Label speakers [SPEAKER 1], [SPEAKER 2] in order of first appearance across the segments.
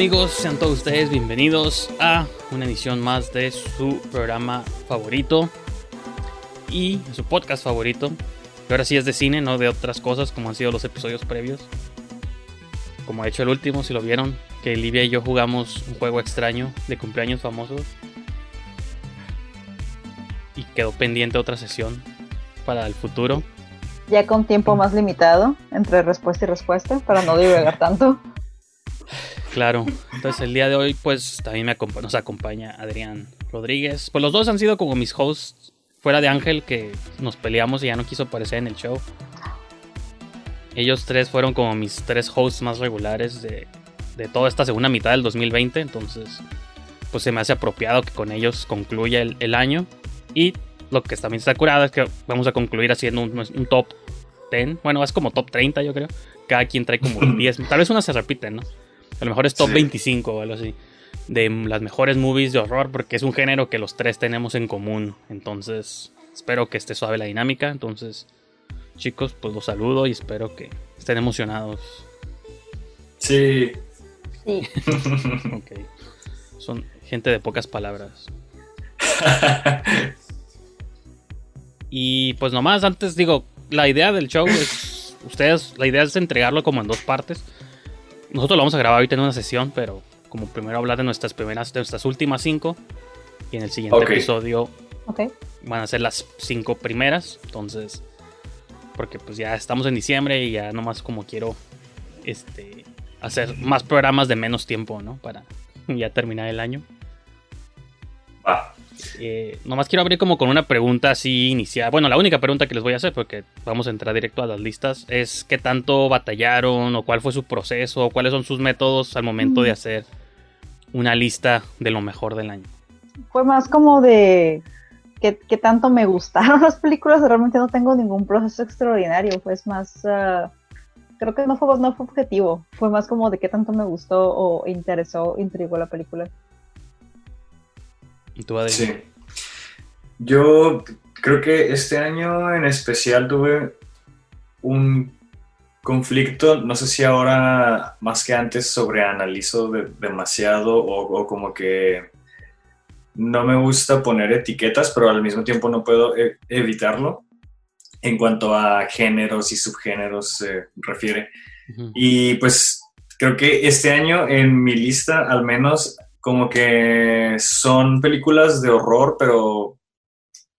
[SPEAKER 1] Amigos? Sean todos ustedes bienvenidos a una edición más de su programa favorito y su podcast favorito. Que ahora sí es de cine, no de otras cosas como han sido los episodios previos. Como ha hecho el último, si lo vieron, que Livia y yo jugamos un juego extraño de cumpleaños famosos. Y quedó pendiente otra sesión para el futuro.
[SPEAKER 2] Ya con tiempo más limitado entre respuesta y respuesta, para no divagar tanto.
[SPEAKER 1] Claro, entonces el día de hoy pues también me nos acompaña Adrián Rodríguez. Pues los dos han sido como mis hosts fuera de Ángel que nos peleamos y ya no quiso aparecer en el show. Ellos tres fueron como mis tres hosts más regulares de, toda esta segunda mitad del 2020, entonces pues se me hace apropiado que con ellos concluya el, año. Y lo que también está curado es que vamos a concluir haciendo un, un top 10, bueno, es como top 30 yo creo. Cada quien trae como 10, tal vez una se repiten, ¿no? A lo mejor es top 25 o algo así. De las mejores movies de horror, porque es un género que los tres tenemos en común. Entonces, espero que esté suave la dinámica. Entonces, chicos, pues los saludo y espero que estén emocionados.
[SPEAKER 3] Sí.
[SPEAKER 2] Sí.
[SPEAKER 1] ok. Son gente de pocas palabras. y pues nomás, antes digo, la idea del show es. Ustedes, la idea es entregarlo como en dos partes. Nosotros lo vamos a grabar ahorita en una sesión, pero como primero hablar de nuestras primeras, de nuestras últimas cinco. Y en el siguiente episodio van a ser las cinco primeras. Entonces, porque pues ya estamos en diciembre y ya nomás como quiero este hacer más programas de menos tiempo, ¿no? Para ya terminar el año.
[SPEAKER 3] Ah.
[SPEAKER 1] Eh, nomás quiero abrir como con una pregunta así inicial. Bueno, la única pregunta que les voy a hacer, porque vamos a entrar directo a las listas, es qué tanto batallaron o cuál fue su proceso o cuáles son sus métodos al momento de hacer una lista de lo mejor del año.
[SPEAKER 2] Fue más como de qué, tanto me gustaron las películas. Realmente no tengo ningún proceso extraordinario. Fue más... Ah, creo que no fue, no fue objetivo. Fue más como de qué tanto me gustó o interesó, intrigó la película.
[SPEAKER 3] Sí. Yo creo que este año en especial tuve un conflicto, no sé si ahora más que antes sobreanalizo demasiado o, como que no me gusta poner etiquetas, pero al mismo tiempo no puedo e, evitarlo en cuanto a géneros y subgéneros se refiere. Y pues creo que este año en mi lista al menos como que son películas de horror, pero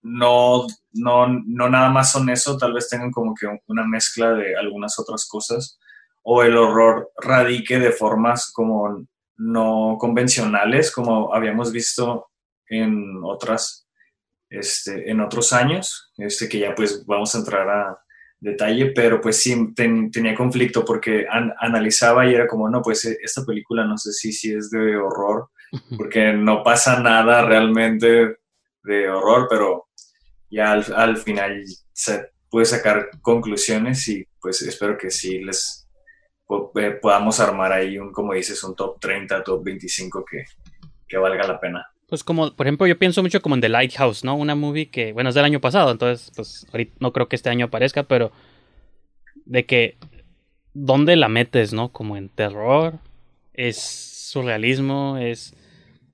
[SPEAKER 3] no, no, no nada más son eso, tal vez tengan como que una mezcla de algunas otras cosas, o el horror radique de formas como no convencionales, como habíamos visto en otras este, en otros años, este, que ya pues vamos a entrar a detalle, pero pues sí tenía conflicto porque analizaba y era como, no, pues e, esta película no sé si, si es de horror, porque no pasa nada realmente de horror, pero ya al, al final se puede sacar conclusiones y pues espero que sí les eh, podamos armar ahí un, como dices, un top 30, top 25 que, que valga la pena.
[SPEAKER 1] Pues como, por ejemplo, yo pienso mucho como en The Lighthouse, ¿no? Una movie que, bueno, es del año pasado, entonces, pues ahorita no creo que este año aparezca, pero de que, ¿dónde la metes, no? Como en terror, es surrealismo, es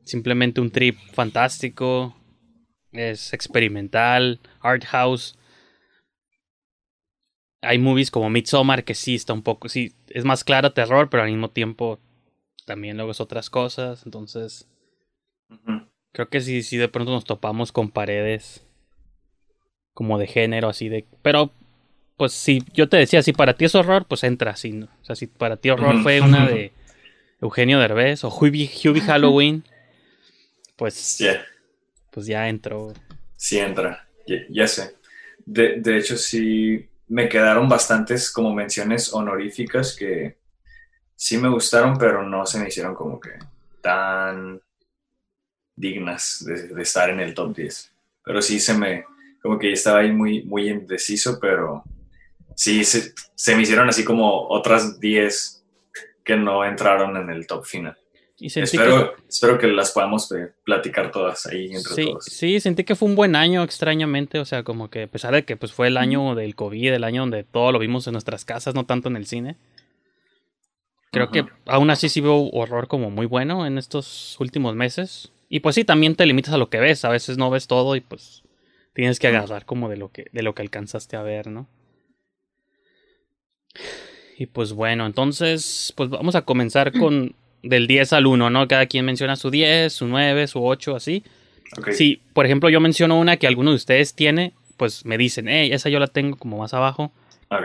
[SPEAKER 1] simplemente un trip fantástico, es experimental, art house. Hay movies como Midsommar que sí está un poco, sí, es más claro terror, pero al mismo tiempo también luego es otras cosas, entonces creo que sí, sí de pronto nos topamos con paredes como de género, así de, pero pues si yo te decía, si para ti es horror, pues entra así, ¿no? O sea, si para ti horror fue una de Eugenio Derbez o Hubie, Halloween, pues pues ya entró.
[SPEAKER 3] Sí entra, ya, sé. De, de, hecho, sí me quedaron bastantes como menciones honoríficas que sí me gustaron, pero no se me hicieron como que tan dignas de, estar en el top 10. Pero sí se me, como que estaba ahí muy, muy indeciso, pero sí se, se me hicieron así como otras 10 que no entraron en el top final espero, que... espero que las podamos eh, platicar todas ahí entre
[SPEAKER 1] sí,
[SPEAKER 3] todos.
[SPEAKER 1] Sí, sentí que fue un buen año extrañamente, o sea, como que a pesar de que pues fue el año del COVID, el año donde todo lo vimos en nuestras casas, no tanto en el cine. Creo que aún así sí veo horror como muy bueno en estos últimos meses. Y pues sí, también te limitas a lo que ves, a veces no ves todo y pues tienes que agarrar como de lo que, de lo que alcanzaste a ver, ¿no? Y pues bueno, entonces, pues vamos a comenzar con del 10 al 1, ¿no? Cada quien menciona su 10, su 9, su 8, así. Okay. Si, por ejemplo, yo menciono una que alguno de ustedes tiene, pues me dicen, hey, esa yo la tengo como más abajo,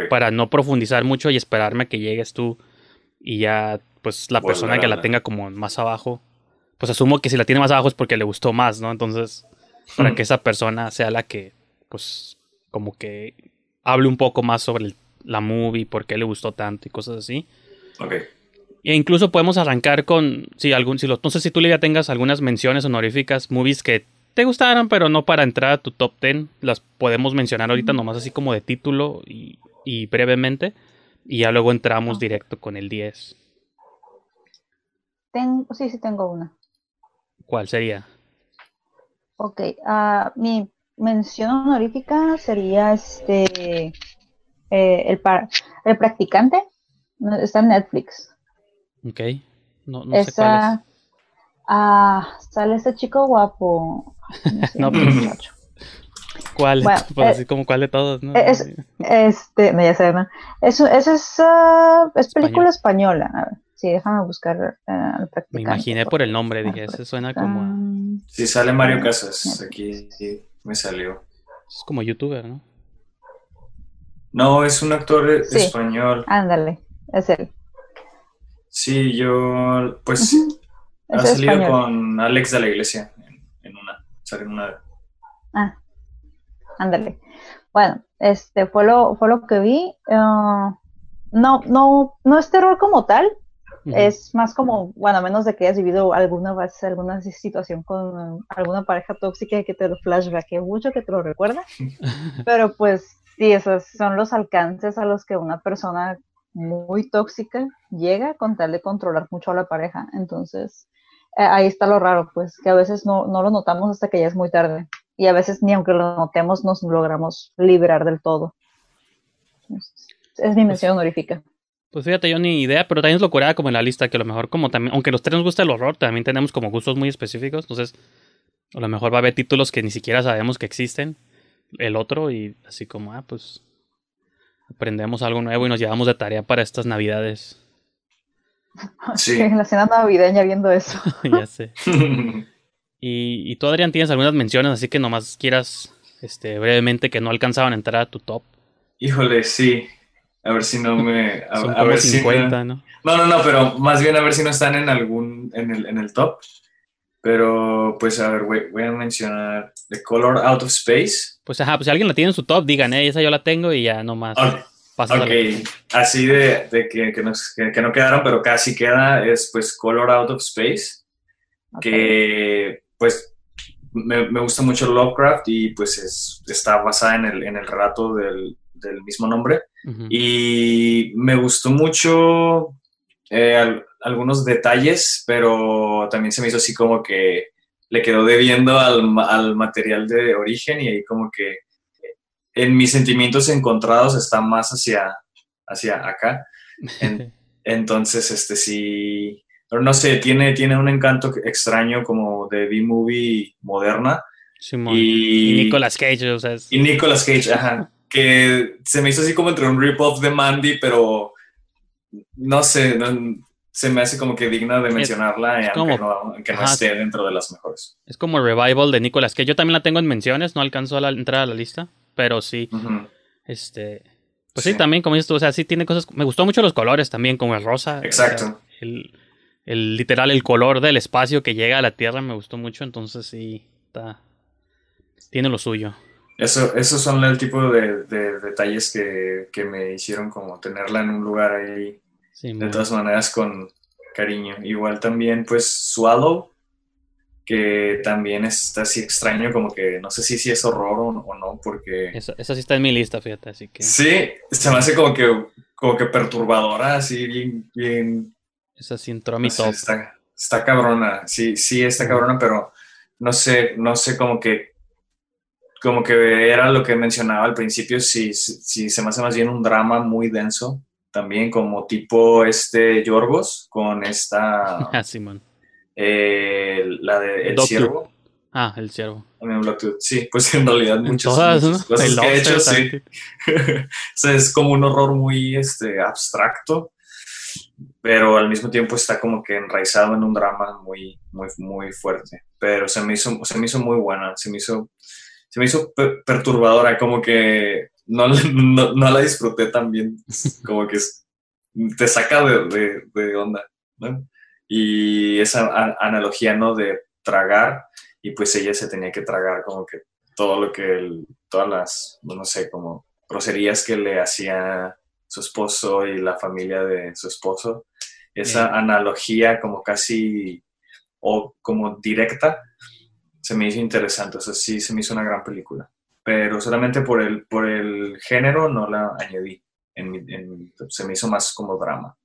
[SPEAKER 1] para no profundizar mucho y esperarme a que llegues tú y ya, pues la persona que la tenga como más abajo, pues asumo que si la tiene más abajo es porque le gustó más, ¿no? Entonces, para que esa persona sea la que, pues, como que hable un poco más sobre la movie, por qué le gustó tanto y cosas así.
[SPEAKER 3] Ok.
[SPEAKER 1] E incluso podemos arrancar con, si algún, si lo, no sé si tú ya tengas algunas menciones honoríficas, movies que te gustaron, pero no para entrar a tu top 10, las podemos mencionar ahorita nomás así como de título y, y brevemente, y ya luego entramos directo con el 10.
[SPEAKER 2] Tengo, sí, sí tengo una.
[SPEAKER 1] ¿Cuál sería?
[SPEAKER 2] Ok, uh, mi mención honorífica sería este eh, el, el practicante, está en Netflix.
[SPEAKER 1] Ok. No, no sé cuál es.
[SPEAKER 2] Ah, sale ese chico guapo.
[SPEAKER 1] No, pero... ¿Cuál? Bueno, pues así como cuál de todos, ¿no?
[SPEAKER 2] Es, este, no, ya sé, ¿no? Eso, es, uh, es película española. A ver, sí, déjame buscar uh,
[SPEAKER 1] Me imaginé por el nombre, dije, ese suena como...
[SPEAKER 3] Sí, sale Mario Casas, aquí sí, me salió.
[SPEAKER 1] Es como youtuber, ¿no?
[SPEAKER 3] No, es un actor español.
[SPEAKER 2] Ándale, es él.
[SPEAKER 3] Sí, yo, pues, ha salido con Alex de la Iglesia en, una, sale en una.
[SPEAKER 2] Ah, ándale. Bueno, este fue lo, fue lo que vi. Ah, no, no, no es terror como tal. Es más como, bueno, a menos de que hayas vivido alguna vez, alguna situación con alguna pareja tóxica que te lo flashbackee mucho, que te lo recuerda. Pero pues sí, esos son los alcances a los que una persona muy tóxica llega con tal de controlar mucho a la pareja. Entonces, eh, ahí está lo raro, pues, que a veces no, no, lo notamos hasta que ya es muy tarde. Y a veces ni aunque lo notemos nos logramos liberar del todo. Es, mi mención honorífica.
[SPEAKER 1] Pues fíjate, yo ni idea, pero también es locura como en la lista, que a lo mejor como también, aunque los tres nos gusta el horror, también tenemos como gustos muy específicos, entonces a lo mejor va a haber títulos que ni siquiera sabemos que existen, el otro, y así como, ah, pues aprendemos algo nuevo y nos llevamos de tarea para estas navidades.
[SPEAKER 2] Sí. En la cena navideña viendo eso.
[SPEAKER 1] ya sé. y, y, tú, Adrián, tienes algunas menciones, así que nomás quieras este, brevemente que no alcanzaban a entrar a tu top.
[SPEAKER 3] Híjole, sí. A ver si no me.
[SPEAKER 1] A, Son ver 50, si ¿no?
[SPEAKER 3] No, no, no, pero más bien a ver si no están en algún. en el, en el top. Pero, pues, a ver, voy, voy a mencionar The Color Out of Space.
[SPEAKER 1] Pues ajá, pues si alguien la tiene en su top, digan, eh, esa yo la tengo y ya nomás
[SPEAKER 3] Ok,
[SPEAKER 1] pasas a
[SPEAKER 3] Ok,
[SPEAKER 1] la-
[SPEAKER 3] así de, de que, que, nos- que- que no quedaron, pero casi queda, es pues Color Out of Space, que pues me, me gusta mucho Lovecraft y pues es, está basada en el, en el relato del, del mismo nombre. Y me gustó mucho eh, algunos detalles, pero también se me hizo así como que le quedó debiendo al, al material de origen y ahí como que en mis sentimientos encontrados está más hacia, hacia acá. En- entonces, este sí, pero no sé, tiene, tiene un encanto extraño como de B-movie moderna.
[SPEAKER 1] Simón. Y,
[SPEAKER 3] Y,
[SPEAKER 1] Nicolas Cage, o sea, es-
[SPEAKER 3] y Nicolas Cage, ajá, que se me hizo así como entre un rip-off de Mandy, pero no sé, no- se me hace como que digna de mencionarla,
[SPEAKER 1] es
[SPEAKER 3] eh, aunque,
[SPEAKER 1] como-
[SPEAKER 3] no, aunque no
[SPEAKER 1] ajá.
[SPEAKER 3] esté dentro de las mejores.
[SPEAKER 1] es como el revival de Nicolas Cage. Yo también la tengo en menciones, no alcanzó a la- entrar a la lista, pero sí, este... Pues sí.
[SPEAKER 3] Sí.
[SPEAKER 1] también, como dices tú, o sea, sí tiene cosas... Me gustó mucho los colores también, como el rosa. o sea,
[SPEAKER 3] Exacto.
[SPEAKER 1] el, el literal, el color del espacio que llega a la Tierra me gustó mucho, entonces sí, está... Tiene lo suyo.
[SPEAKER 3] Eso, esos son el tipo de, de detalles que, que me hicieron como tenerla en un lugar ahí
[SPEAKER 1] Sí,
[SPEAKER 3] de todas maneras con cariño. Igual también pues Swallow, que también está así extraño, como que no sé si, si es horror o, o no, porque
[SPEAKER 1] esa, esa sí está en mi lista, fíjate, así que...
[SPEAKER 3] sí, se me hace como que, como que perturbadora, así bien, bien,
[SPEAKER 1] Esa sí entró a mi
[SPEAKER 3] no sé,
[SPEAKER 1] top.
[SPEAKER 3] está, está cabrona, sí, sí está cabrona, pero no sé, no sé como que como que era lo que mencionaba al principio, si, si, si se me hace más bien un drama muy denso, también como tipo este Yorgos, con esta,
[SPEAKER 1] Ah, Simón.
[SPEAKER 3] eh, la de El. Ciervo,
[SPEAKER 1] Ah, el ciervo.
[SPEAKER 3] sí, pues en realidad muchas,
[SPEAKER 1] todas, ¿no?
[SPEAKER 3] muchas cosas que he hecho, sí.
[SPEAKER 1] también.
[SPEAKER 3] o sea, es como un horror muy este, abstracto, pero al mismo tiempo está como que enraizado en un drama muy, muy, muy fuerte. Pero se me hizo, se me hizo muy buena, se me hizo, se me hizo per- perturbadora, como que no, la- no, no la disfruté tan bien, como que te saca de, de- de onda, ¿no? Y esa a- analogía, ¿no? De tragar, y pues ella se tenía que tragar como que todo lo que, el- todas las, no sé, como groserías que le hacía su esposo y la familia de su esposo. Esa
[SPEAKER 1] Bien.
[SPEAKER 3] analogía como casi, o como directa, se me hizo interesante. O sea, sí, se me hizo una gran película. Pero solamente por el, por el género no la añadí. En mi- en- se me hizo más como drama.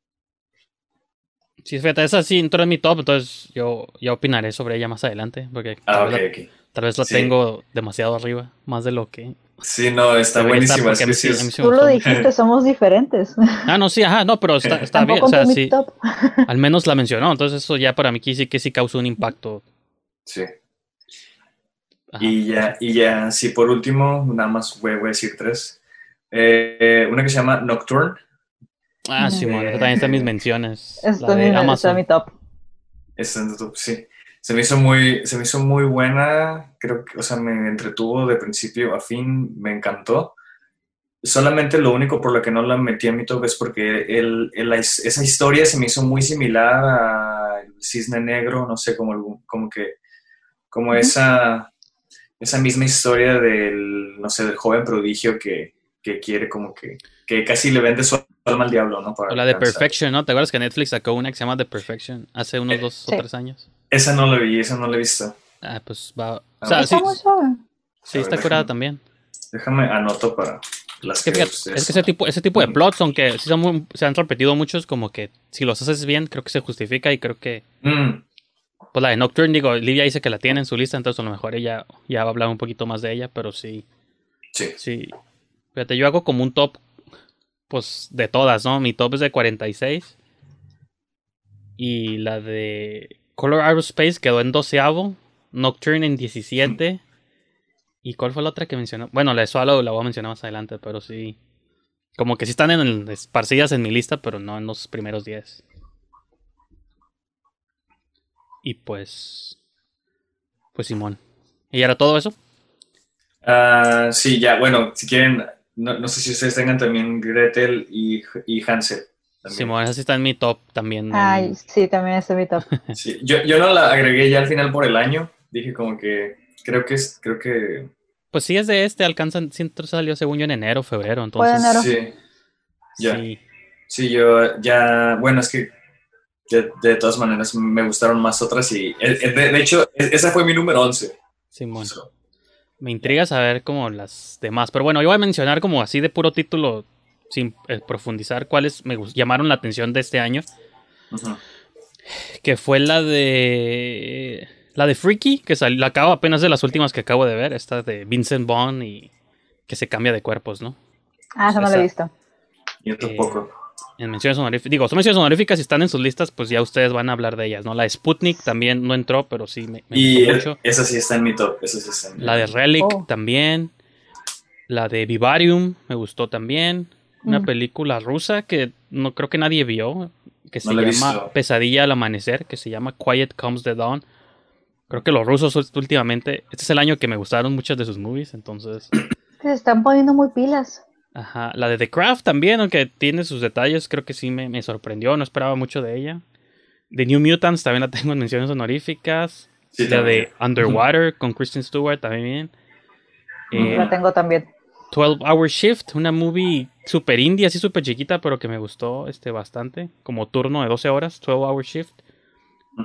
[SPEAKER 1] Sí, fíjate, esa sí entró en mi top, entonces yo ya opinaré sobre ella más adelante, porque
[SPEAKER 3] Ah,
[SPEAKER 1] tal,
[SPEAKER 3] ok,
[SPEAKER 1] vez la,
[SPEAKER 3] ok.
[SPEAKER 1] tal vez la
[SPEAKER 3] Sí.
[SPEAKER 1] tengo demasiado arriba, más de lo que...
[SPEAKER 3] Sí, no, está buenísima. es que
[SPEAKER 1] sí-
[SPEAKER 3] es-
[SPEAKER 2] Tú lo dijiste, somos diferentes.
[SPEAKER 1] Ah, no, sí, ajá, no, pero está, está bien, o sea, sí, al menos la mencionó, entonces eso ya para mí sí que sí causó un impacto.
[SPEAKER 3] sí.
[SPEAKER 1] Ajá.
[SPEAKER 3] Y ya, y ya, sí, por último, nada más voy, voy a decir tres. Eh, una que se llama Nocturne.
[SPEAKER 1] Ah,
[SPEAKER 2] Ujú.
[SPEAKER 1] Simón, esa también está en mis menciones.
[SPEAKER 2] Está
[SPEAKER 1] la
[SPEAKER 2] en
[SPEAKER 1] de
[SPEAKER 2] mi- está en
[SPEAKER 1] Amazon.
[SPEAKER 2] mi top.
[SPEAKER 3] Está en YouTube, sí. Se me hizo muy, se me hizo muy buena, creo que, o sea, me entretuvo de principio a fin, me encantó. Solamente lo único por lo que no la metí en mi top es porque el, el- esa historia se me hizo muy similar a El Cisne Negro, no sé, como, algún- como que, como
[SPEAKER 2] Ujú.
[SPEAKER 3] esa, esa misma historia del, no sé, del joven prodigio que, que quiere como que, que casi le vende su alma al diablo, ¿no? Para
[SPEAKER 1] O la de. Perfection, ¿no? ¿Te acuerdas que Netflix sacó una que se llama The Perfection hace unos
[SPEAKER 3] Eh,
[SPEAKER 1] dos
[SPEAKER 2] sí.
[SPEAKER 1] o tres años?
[SPEAKER 3] Esa no la vi, esa no la he visto.
[SPEAKER 1] Ah, pues va. O
[SPEAKER 3] Ah,
[SPEAKER 1] sea, sí,
[SPEAKER 2] Está muy suave.
[SPEAKER 1] sí está
[SPEAKER 3] ver,
[SPEAKER 1] curada
[SPEAKER 3] déjame-
[SPEAKER 1] también.
[SPEAKER 3] Déjame anoto para las
[SPEAKER 1] Es que,
[SPEAKER 3] que
[SPEAKER 1] fíjate,
[SPEAKER 3] ustedes-
[SPEAKER 1] es que ese tipo, ese tipo de plots, aunque sí son muy- se han repetido muchos, como que si los haces bien, creo que se justifica y creo que,
[SPEAKER 3] Mm,
[SPEAKER 1] pues la de Nocturne, digo, Livia dice que la tiene en su lista, entonces a lo mejor ella ya va a hablar un poquito más de ella, pero sí,
[SPEAKER 3] sí.
[SPEAKER 1] sí. Fíjate, yo hago como un top, pues de todas, ¿no? Mi top es de 46 y la de Color Aerospace quedó en doceavo, Nocturne en 17 y ¿cuál fue la otra que mencionó? Bueno, la de Swallow la voy a mencionar más adelante, pero sí. Como que sí están en esparcidas en mi lista, pero no en los primeros 10. Y pues. Pues Simón. ¿Y era todo eso?
[SPEAKER 3] Ah, sí, ya, bueno, si quieren, no, no sé si ustedes tengan también Gretel y, y Hansel, también.
[SPEAKER 1] Simón, esa sí está en mi top también.
[SPEAKER 2] Ay, sí, también es mi top.
[SPEAKER 3] Sí, yo, yo no la agregué ya al final por el año. Dije como que creo que es, creo que
[SPEAKER 1] Pues sí, es de este, alcanzan, siempre salió según yo en enero, febrero, entonces.
[SPEAKER 2] enero.
[SPEAKER 3] sí. Ya.
[SPEAKER 1] sí.
[SPEAKER 3] Sí, yo ya, bueno, es que de, de todas maneras me gustaron más otras y eh, eh, de, de hecho e- esa fue mi número 11.
[SPEAKER 1] Simón.
[SPEAKER 3] So,
[SPEAKER 1] Me intriga saber como las demás. Pero bueno, yo voy a mencionar como así de puro título, sin eh, profundizar, cuáles me llamaron la atención de este año. Que fue la de. La de Freaky, que sal- la acabo apenas de las últimas que acabo de ver. Esta de Vincent Vaughn y que se cambia de cuerpos, ¿no?
[SPEAKER 2] Ah, eso no lo he visto.
[SPEAKER 3] Y otro
[SPEAKER 1] Eh,
[SPEAKER 3] poco.
[SPEAKER 1] En menciones honoríficas. Digo, son menciones honoríficas. Si están en sus listas, pues ya ustedes van a hablar de ellas, ¿no? La de Sputnik también no entró, pero sí me, me
[SPEAKER 3] Y
[SPEAKER 1] gustó
[SPEAKER 3] eh,
[SPEAKER 1] mucho.
[SPEAKER 3] esa sí está en mi top, esa sí está en mi
[SPEAKER 1] La de Relic
[SPEAKER 2] Oh.
[SPEAKER 1] también. La de Vivarium me gustó también. Una
[SPEAKER 2] Mm.
[SPEAKER 1] película rusa que no creo que nadie vio. Que se
[SPEAKER 3] No
[SPEAKER 1] llama
[SPEAKER 3] visto.
[SPEAKER 1] Pesadilla al amanecer. Que se llama Quiet Comes the Dawn. Creo que los rusos últimamente. Este es el año que me gustaron muchas de sus movies. Entonces.
[SPEAKER 2] Se están poniendo muy pilas.
[SPEAKER 1] Ajá. La de The Craft también, aunque tiene sus detalles. Creo que sí me, me sorprendió. No esperaba mucho de ella. The New Mutants también la tengo en menciones honoríficas.
[SPEAKER 3] Sí,
[SPEAKER 1] la
[SPEAKER 3] también.
[SPEAKER 1] de Underwater con Kristen Stewart también. Eh,
[SPEAKER 2] La tengo también.
[SPEAKER 1] 12 Hour Shift, una movie super indie, así super chiquita, pero que me gustó este bastante. Como turno de 12 horas, 12 Hour Shift.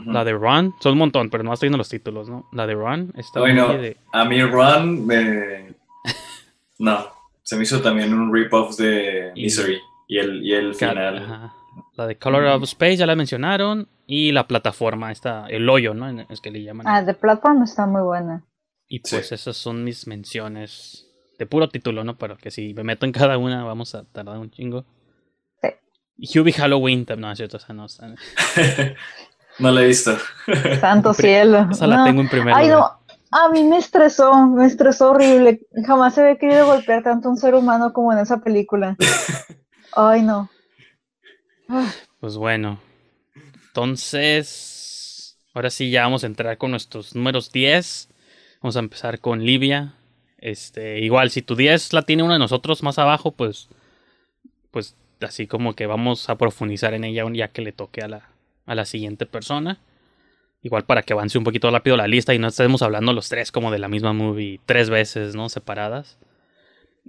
[SPEAKER 1] La de Run, son un montón, pero no estoy viendo los títulos, ¿no? La de Run, esta
[SPEAKER 3] Bueno,
[SPEAKER 1] movie de...
[SPEAKER 3] a mí Run me... No, se me hizo también un rip-off de Misery y el, y el final.
[SPEAKER 1] ajá. La de Color of Space, ya la mencionaron. Y la plataforma, esta, el hoyo, ¿no? Es que le llaman.
[SPEAKER 2] Ah, The Platform está muy buena.
[SPEAKER 1] y pues
[SPEAKER 3] sí.
[SPEAKER 1] esas son mis menciones de puro título, ¿no? Pero que si me meto en cada una vamos a tardar un chingo.
[SPEAKER 2] Sí.
[SPEAKER 1] Y Hubie Halloween, no, es cierto, esa no. esa-
[SPEAKER 3] no la he visto.
[SPEAKER 2] Santo cielo.
[SPEAKER 1] Esa la
[SPEAKER 2] No.
[SPEAKER 1] tengo en primer
[SPEAKER 2] Ay,
[SPEAKER 1] lugar.
[SPEAKER 2] no. A mí me estresó, me estresó horrible. Jamás se había querido golpear tanto a un ser humano como en esa película. Ay, no. Ah,
[SPEAKER 1] Pues bueno. Entonces, ahora sí ya vamos a entrar con nuestros números 10. Vamos a empezar con Livia. Este, igual, si tu 10 la tiene uno de nosotros más abajo, pues, pues así como que vamos a profundizar en ella ya que le toque a la, a la siguiente persona. Igual para que avance un poquito rápido la lista y no estemos hablando los tres como de la misma movie tres veces, ¿no? Separadas.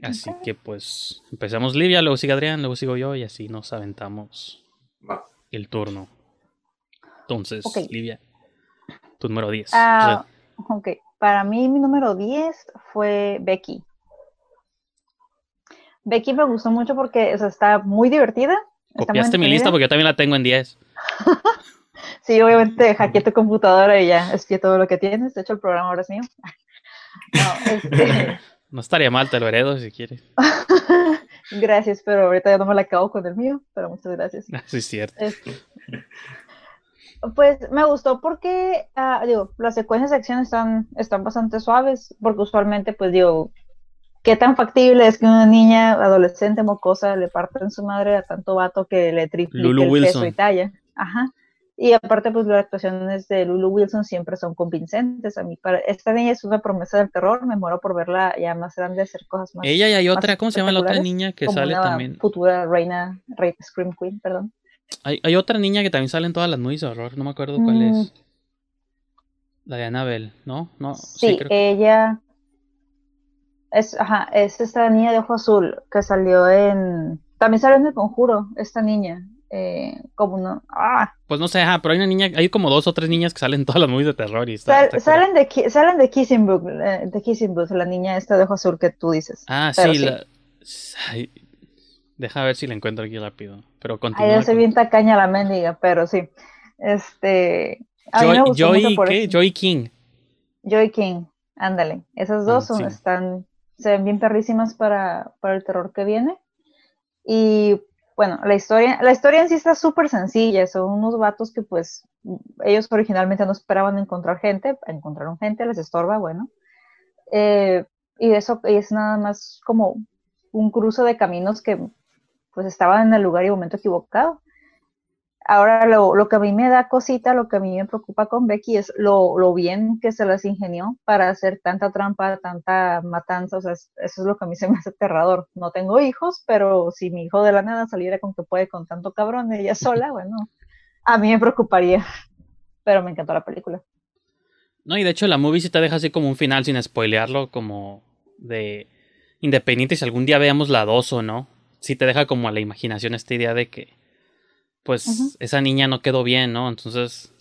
[SPEAKER 1] Así que pues empecemos Livia, luego sigue Adrián, luego sigo yo y así nos aventamos
[SPEAKER 3] Va.
[SPEAKER 1] el turno. Entonces,
[SPEAKER 2] Ok.
[SPEAKER 1] Livia, tu número 10.
[SPEAKER 2] ah, ok. Para mí, mi número 10 fue Becky. Becky me gustó mucho porque o sea, está muy divertida. está muy
[SPEAKER 1] Copiaste mi lista porque yo también la tengo en 10.
[SPEAKER 2] Sí, obviamente hackeé tu computadora y ya espié todo lo que tienes. De hecho, el programa ahora es mío. No, este,
[SPEAKER 1] No estaría mal, te lo heredo si quieres.
[SPEAKER 2] gracias, pero ahorita ya no me la acabo con el mío, pero muchas gracias.
[SPEAKER 1] Sí, es cierto.
[SPEAKER 2] Este, Pues me gustó porque, ah, digo, las secuencias de acción están, están bastante suaves, porque usualmente, pues digo, ¿qué tan factible es que una niña adolescente mocosa le parta en su madre a tanto vato que le triplique el peso y talla? Ajá. Y aparte, pues las actuaciones de Lulu Wilson siempre son convincentes. A mí, para, esta niña es una promesa del terror, me muero por verla ya más grande hacer cosas más.
[SPEAKER 1] Ella y hay otra, ¿cómo se llama la otra niña que
[SPEAKER 2] como
[SPEAKER 1] sale
[SPEAKER 2] una
[SPEAKER 1] también?
[SPEAKER 2] Futura reina, Scream Queen, perdón.
[SPEAKER 1] Hay, hay otra niña que también sale en todas las movies de horror, no me acuerdo cuál
[SPEAKER 2] Mm.
[SPEAKER 1] es. La de Annabelle, ¿no? No,
[SPEAKER 2] Sí,
[SPEAKER 1] creo que-
[SPEAKER 2] ella es, ajá, es esta niña de ojo azul que salió en, también salió en El Conjuro, esta niña, eh, como no, ah,
[SPEAKER 1] Pues no sé, ajá, pero hay una niña, hay como dos o tres niñas que salen en todas las movies de terror y está,
[SPEAKER 2] sal-
[SPEAKER 1] está cura.
[SPEAKER 2] salen de salen de Kissing Booth, eh, de Kissing Booth, la niña esta de ojo azul que tú dices.
[SPEAKER 1] Ah, sí,
[SPEAKER 2] sí.
[SPEAKER 1] la... Ay, Deja ver si la encuentro aquí rápido. Pero
[SPEAKER 2] Ahí
[SPEAKER 1] continúa.
[SPEAKER 2] hace
[SPEAKER 1] con-
[SPEAKER 2] bien tacaña la mendiga, pero sí. Este, a mí
[SPEAKER 1] Joy,
[SPEAKER 2] me gustó mucho
[SPEAKER 1] Joy,
[SPEAKER 2] por
[SPEAKER 1] ¿qué?
[SPEAKER 2] eso.
[SPEAKER 1] Joy King.
[SPEAKER 2] Joy King, ándale. Esas dos
[SPEAKER 1] Ah,
[SPEAKER 2] son,
[SPEAKER 1] sí.
[SPEAKER 2] están, se ven bien perrísimas para, para el terror que viene. Y bueno, la historia, la historia en sí está súper sencilla. Son unos vatos que pues ellos originalmente no esperaban encontrar gente, encontraron gente, les estorba, bueno. Eh, y eso es nada más como un cruce de caminos que pues estaban en el lugar y momento equivocado. Ahora, lo, lo, que a mí me da cosita, lo que a mí me preocupa con Becky es lo, lo, bien que se las ingenió para hacer tanta trampa, tanta matanza. O sea, eso es lo que a mí se me hace aterrador. No tengo hijos, pero si mi hijo de la nada saliera con que puede con tanto cabrón ella sola, bueno, a mí me preocuparía. Pero me encantó la película.
[SPEAKER 1] No, y de hecho la movie sí te deja así como un final sin spoilearlo, como de independiente si algún día veamos la 2 o no. Sí te deja como a la imaginación esta idea de que pues esa niña no quedó bien, ¿no? Entonces...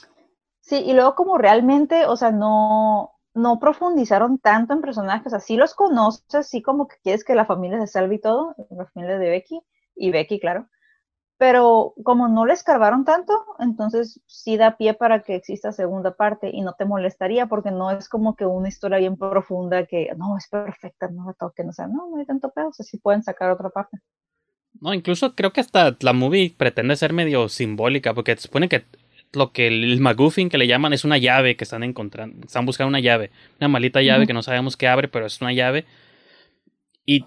[SPEAKER 2] Sí, y luego como realmente, o sea, no, no profundizaron tanto en personajes, o sea, sí los conoces, sí como que quieres que la familia se salve y todo, la familia de Becky, y Becky, claro, pero como no le escarbaron tanto, entonces sí da pie para que exista segunda parte y no te molestaría porque no es como que una historia bien profunda que no, es perfecta, no la toquen, o sea, no, no hay tanto pedo, o sea, sí pueden sacar otra parte.
[SPEAKER 1] No, incluso creo que hasta la movie pretende ser medio simbólica, porque se supone que lo que el McGuffin que le llaman es una llave que están encontrando, están buscando una llave, una malita llave que no sabemos qué abre, pero es una llave. Y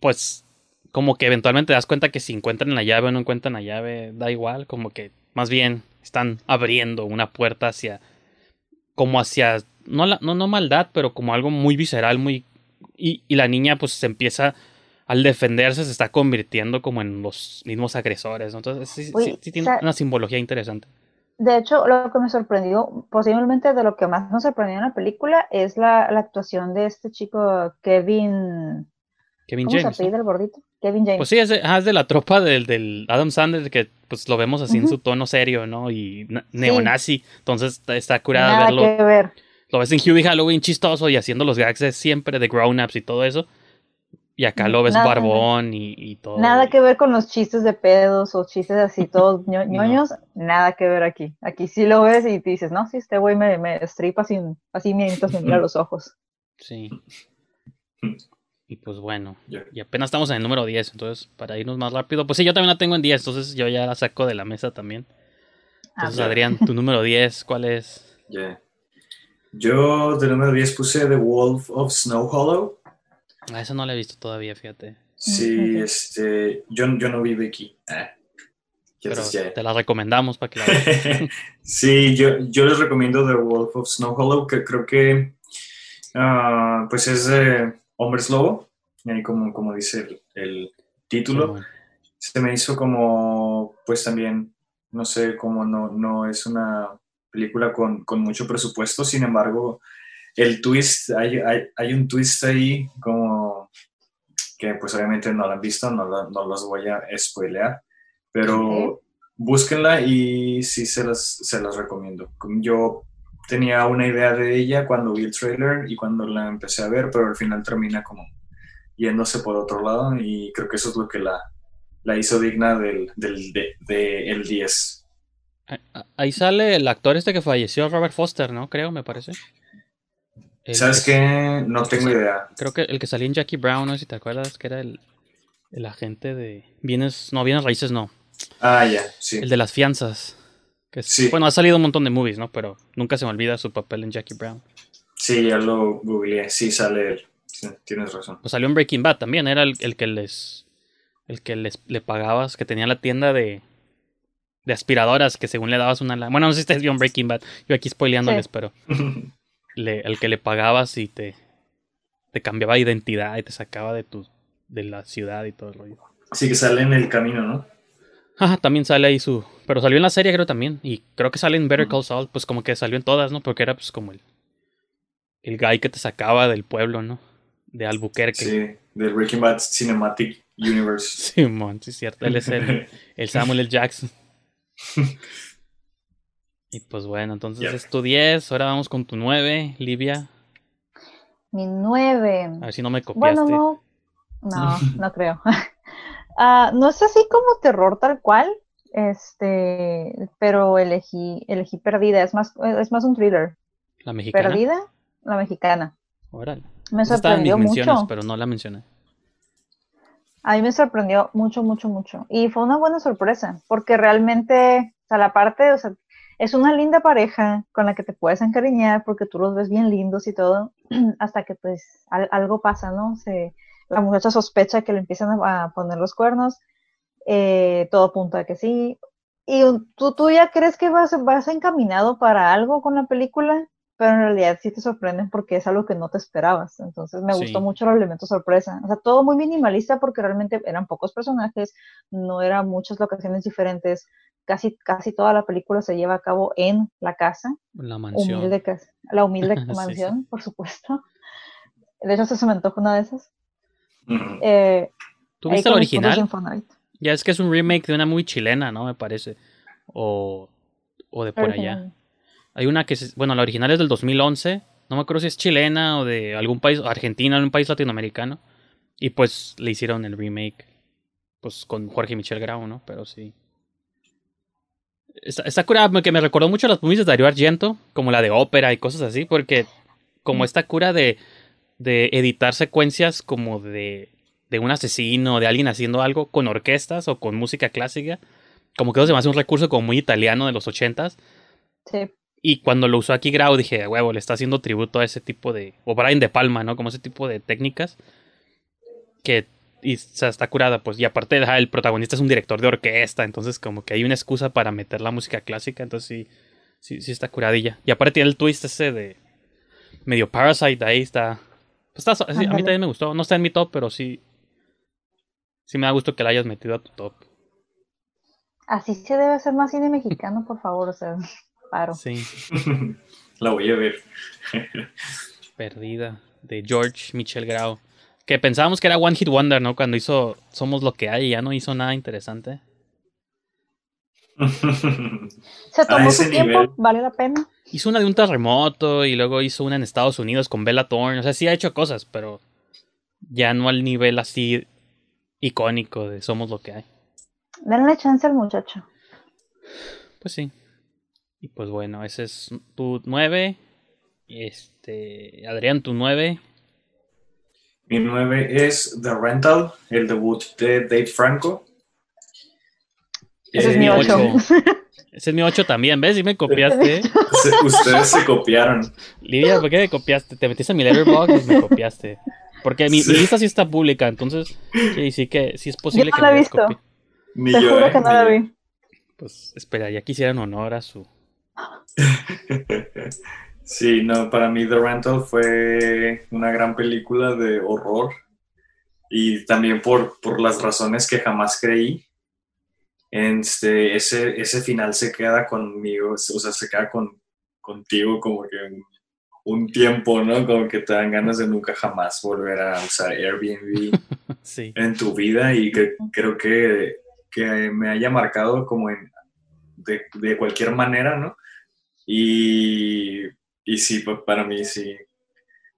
[SPEAKER 1] pues como que eventualmente te das cuenta que si encuentran la llave o no encuentran la llave, da igual, como que más bien están abriendo una puerta hacia como hacia no la, no no maldad, pero como algo muy visceral, muy y, y la niña pues se empieza al defenderse se está convirtiendo como en los mismos agresores. Entonces, sí, sí, tiene una simbología interesante.
[SPEAKER 2] De hecho, lo que me sorprendió, posiblemente de lo que más me sorprendió en la película, es la, la actuación de este chico Kevin.
[SPEAKER 1] Kevin
[SPEAKER 2] ¿Cómo
[SPEAKER 1] James.
[SPEAKER 2] se apellida el gordito? Kevin James.
[SPEAKER 1] Pues sí, es de, ah, es de la tropa del, del, Adam Sandler, que pues lo vemos así en su tono serio, ¿no? Y neonazi. Entonces está curada verlo.
[SPEAKER 2] Que ver.
[SPEAKER 1] Lo ves en Huey Halloween chistoso y haciendo los gags de siempre de grown-ups y todo eso. Y acá lo ves
[SPEAKER 2] Nada,
[SPEAKER 1] barbón y, y, todo.
[SPEAKER 2] Nada que ver con los chistes de pedos o chistes así todos ño ñoños, no. nada que ver aquí. Aquí sí lo ves y te dices, no, sí, este güey me, me estripa sin, así mientras me mira los ojos.
[SPEAKER 1] Sí. Y pues bueno, y apenas estamos en el número 10, entonces para irnos más rápido, pues sí, yo también la tengo en 10, entonces yo ya la saco de la mesa también. Entonces, ah, Adrián, tu número 10, ¿cuál es?
[SPEAKER 3] Yeah. Yo de número 10 puse The Wolf of Snow Hollow.
[SPEAKER 1] Ah, eso no la he visto todavía, fíjate.
[SPEAKER 3] Sí, este, yo, yo no vi Becky. Ah,
[SPEAKER 1] Pero te la recomendamos para que la veas.
[SPEAKER 3] sí, yo, yo les recomiendo The Wolf of Snow Hollow, que creo que uh, pues es de Hombres Lobo, como, como dice el, el título. Sí, bueno. Se me hizo como, pues también, no sé, como no, no es una película con, con mucho presupuesto, sin embargo, el twist, hay, hay, hay, un twist ahí como que pues obviamente no la han visto, no, la, no los voy a spoilear, pero okay. búsquenla y sí se las, se las recomiendo. Yo tenía una idea de ella cuando vi el trailer y cuando la empecé a ver, pero al final termina como yéndose por otro lado y creo que eso es lo que la, la hizo digna del, del de, de el 10.
[SPEAKER 1] Ahí sale el actor este que falleció, Robert Foster, ¿no? Creo, me parece.
[SPEAKER 3] El ¿Sabes qué? No tengo idea.
[SPEAKER 1] Creo que el que salía en Jackie Brown, no sé si te acuerdas, que era el, el agente de bienes, no, bienes raíces no.
[SPEAKER 3] Ah, ya, sí.
[SPEAKER 1] El de las fianzas. Que
[SPEAKER 3] sí.
[SPEAKER 1] Bueno, ha salido un montón de movies, ¿no? Pero nunca se me olvida su papel en Jackie Brown.
[SPEAKER 3] Sí, ya lo googleé, sí sale él. Sí, tienes razón.
[SPEAKER 1] Pues salió en Breaking Bad también, era el, el que les el que les le pagabas, que tenía la tienda de de aspiradoras que según le dabas una bueno no sé si ustedes vieron Breaking Bad yo aquí spoileándoles sí. pero le, el que le pagabas y te te cambiaba identidad y te sacaba de tu de la ciudad y todo el rollo.
[SPEAKER 3] Sí que sale en el camino no
[SPEAKER 1] Ajá, también sale ahí su pero salió en la serie creo también. Y creo que sale en Better Call Saul pues como que salió en todas no porque era pues como el el guy que te sacaba del pueblo no de Albuquerque.
[SPEAKER 3] Sí del Breaking Bad Cinematic Universe.
[SPEAKER 1] Simón sí, sí es cierto él es el, el Samuel L. Jackson y pues bueno, entonces yeah. es tu 10, ahora vamos con tu 9, Livia.
[SPEAKER 2] Mi 9.
[SPEAKER 1] A ver si no me copiaste.
[SPEAKER 2] Bueno, no, no, no creo. uh, no es así como terror tal cual, este, pero elegí, elegí Perdida, es más, es más un thriller.
[SPEAKER 1] ¿La mexicana?
[SPEAKER 2] Perdida, la mexicana.
[SPEAKER 1] Órale.
[SPEAKER 2] Me sorprendió mucho.
[SPEAKER 1] Pero no la mencioné.
[SPEAKER 2] A mí me sorprendió mucho, mucho, mucho. Y fue una buena sorpresa, porque realmente, o sea, la parte, o sea, es una linda pareja con la que te puedes encariñar porque tú los ves bien lindos y todo, hasta que pues al, algo pasa, ¿no? Se, la muchacha sospecha que le empiezan a, a poner los cuernos, eh, todo apunta a que sí, y tú, tú ya crees que vas, vas encaminado para algo con la película, pero en realidad sí te sorprenden porque es algo que no te esperabas. Entonces me gustó mucho el elemento sorpresa. O sea, todo muy minimalista porque realmente eran pocos personajes, no eran muchas locaciones diferentes. Casi, casi toda la película se lleva a cabo en la casa,
[SPEAKER 1] La mansión.
[SPEAKER 2] humilde casa, la humilde
[SPEAKER 1] Sí, sí.
[SPEAKER 2] mansión, por supuesto. De hecho, se me antoja una de esas.
[SPEAKER 3] Ujú.
[SPEAKER 2] Eh,
[SPEAKER 1] ¿Tú viste el original? Ya es que es un remake de una muy chilena, ¿no? Me parece. O, o de por allá. Hay una que, es, bueno, la original es del 2011. No me acuerdo si es chilena o de algún país, Argentina, algún país latinoamericano. Y pues le hicieron el remake. Pues con Jorge Michel Grau, ¿no? Pero sí. Está, está cura que me recordó mucho a las movies de Dario Argento, como la de ópera y cosas así, porque como esta cura de, de editar secuencias como de, de un asesino, de alguien haciendo algo con orquestas o con música clásica, como que eso se me hace un recurso como muy italiano de los ochentas.
[SPEAKER 2] Sí.
[SPEAKER 1] Y cuando lo usó aquí Grau dije, "A huevo, le está haciendo tributo a ese tipo de... O Brian De Palma, ¿no? Como ese tipo de técnicas. Que... Y o sea, está curada, pues. Y aparte, el protagonista es un director de orquesta. Entonces, como que hay una excusa para meter la música clásica. Entonces, sí, sí, sí está curadilla. Y aparte tiene el twist ese de... Medio Parasite, ahí está... pues está sí, a mí también me gustó. No está en mi top, pero sí... Sí me da gusto que la hayas metido a tu top.
[SPEAKER 2] Así se debe hacer más cine mexicano, por favor, o sea, paro.
[SPEAKER 1] Sí.
[SPEAKER 3] La voy a ver.
[SPEAKER 1] Perdida, de George Michel Grau. Que pensábamos que era One Hit Wonder, ¿no? Cuando hizo Somos lo que hay y ya no hizo nada interesante.
[SPEAKER 2] Se tomó
[SPEAKER 3] ese
[SPEAKER 2] su tiempo,
[SPEAKER 3] nivel.
[SPEAKER 2] vale la pena.
[SPEAKER 1] Hizo una de un terremoto y luego hizo una en Estados Unidos con Bella Thorne. O sea, sí ha hecho cosas, pero ya no al nivel así icónico de Somos lo que hay.
[SPEAKER 2] Denle chance al muchacho.
[SPEAKER 1] Pues sí. Y pues bueno, ese es tu 9. Este, Adrián, tu 9.
[SPEAKER 3] Mi 9 es The Rental, el debut de Dave Franco.
[SPEAKER 2] Ese es
[SPEAKER 3] Eh,
[SPEAKER 2] mi
[SPEAKER 1] ocho.
[SPEAKER 2] ocho.
[SPEAKER 1] Ese es mi 8 también, ¿ves? Y me copiaste.
[SPEAKER 3] se- ustedes se copiaron.
[SPEAKER 1] Lidia, ¿por qué me copiaste? Te metiste en mi letterbox y me copiaste. Porque mi,
[SPEAKER 3] Sí.
[SPEAKER 1] mi lista sí está pública, entonces sí, sí que sí es posible
[SPEAKER 2] Yo no
[SPEAKER 1] que
[SPEAKER 2] la he visto.
[SPEAKER 1] copi-
[SPEAKER 3] Ni
[SPEAKER 2] Te
[SPEAKER 3] yo,
[SPEAKER 2] juro
[SPEAKER 3] eh,
[SPEAKER 2] que no
[SPEAKER 3] ni
[SPEAKER 2] la vi.
[SPEAKER 1] Pues espera, ya quisieran honor a su.
[SPEAKER 3] Sí, no, para mí The Rental fue una gran película de horror y también por, por las razones que jamás creí. Este, ese, ese final se queda conmigo, o sea, se queda con, contigo como que un, tiempo, ¿no? Como que te dan ganas de nunca jamás volver a usar Airbnb
[SPEAKER 1] Sí.
[SPEAKER 3] en tu vida y que creo que, que me haya marcado como en, de, de cualquier manera, ¿no? Y, y sí, pa- para mí sí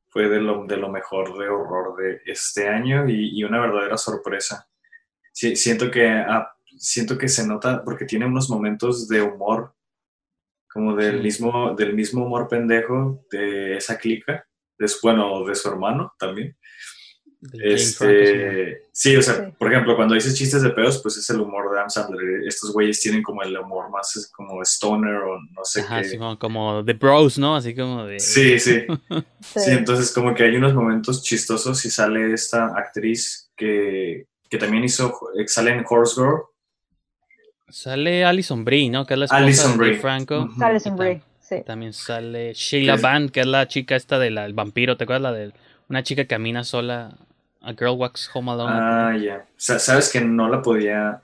[SPEAKER 3] fue de lo, de lo mejor de horror de este año y, y una verdadera sorpresa. Sí, siento, que, ah, siento que se nota porque tiene unos momentos de humor, como del,
[SPEAKER 1] Sí.
[SPEAKER 3] mismo, del mismo humor pendejo de esa clica, de, su- bueno, de su hermano también.
[SPEAKER 1] De.
[SPEAKER 3] Este, sí, o sea,
[SPEAKER 2] Sí.
[SPEAKER 3] por ejemplo, cuando dices chistes de pedos, pues es el humor de Adam Sandler. Estos güeyes tienen como el humor más como stoner o no sé
[SPEAKER 1] Ajá,
[SPEAKER 3] qué.
[SPEAKER 1] sí, como, como The Bros, ¿no? Así como de.
[SPEAKER 3] Sí, sí.
[SPEAKER 2] Sí.
[SPEAKER 3] Sí, entonces como que hay unos momentos chistosos y sale esta actriz que, que también hizo, sale en Horse Girl.
[SPEAKER 1] Sale Alison Brie, ¿no? Que es la esposa
[SPEAKER 3] Alison
[SPEAKER 1] de
[SPEAKER 3] Brie.
[SPEAKER 1] Franco.
[SPEAKER 2] Alison Brie, sí.
[SPEAKER 1] También sale Sheila Band, que es la chica esta del el vampiro, ¿te acuerdas? La de una chica que camina sola. A Girl Walks Home Alone.
[SPEAKER 3] Ah, ya. O sea, sabes que no la podía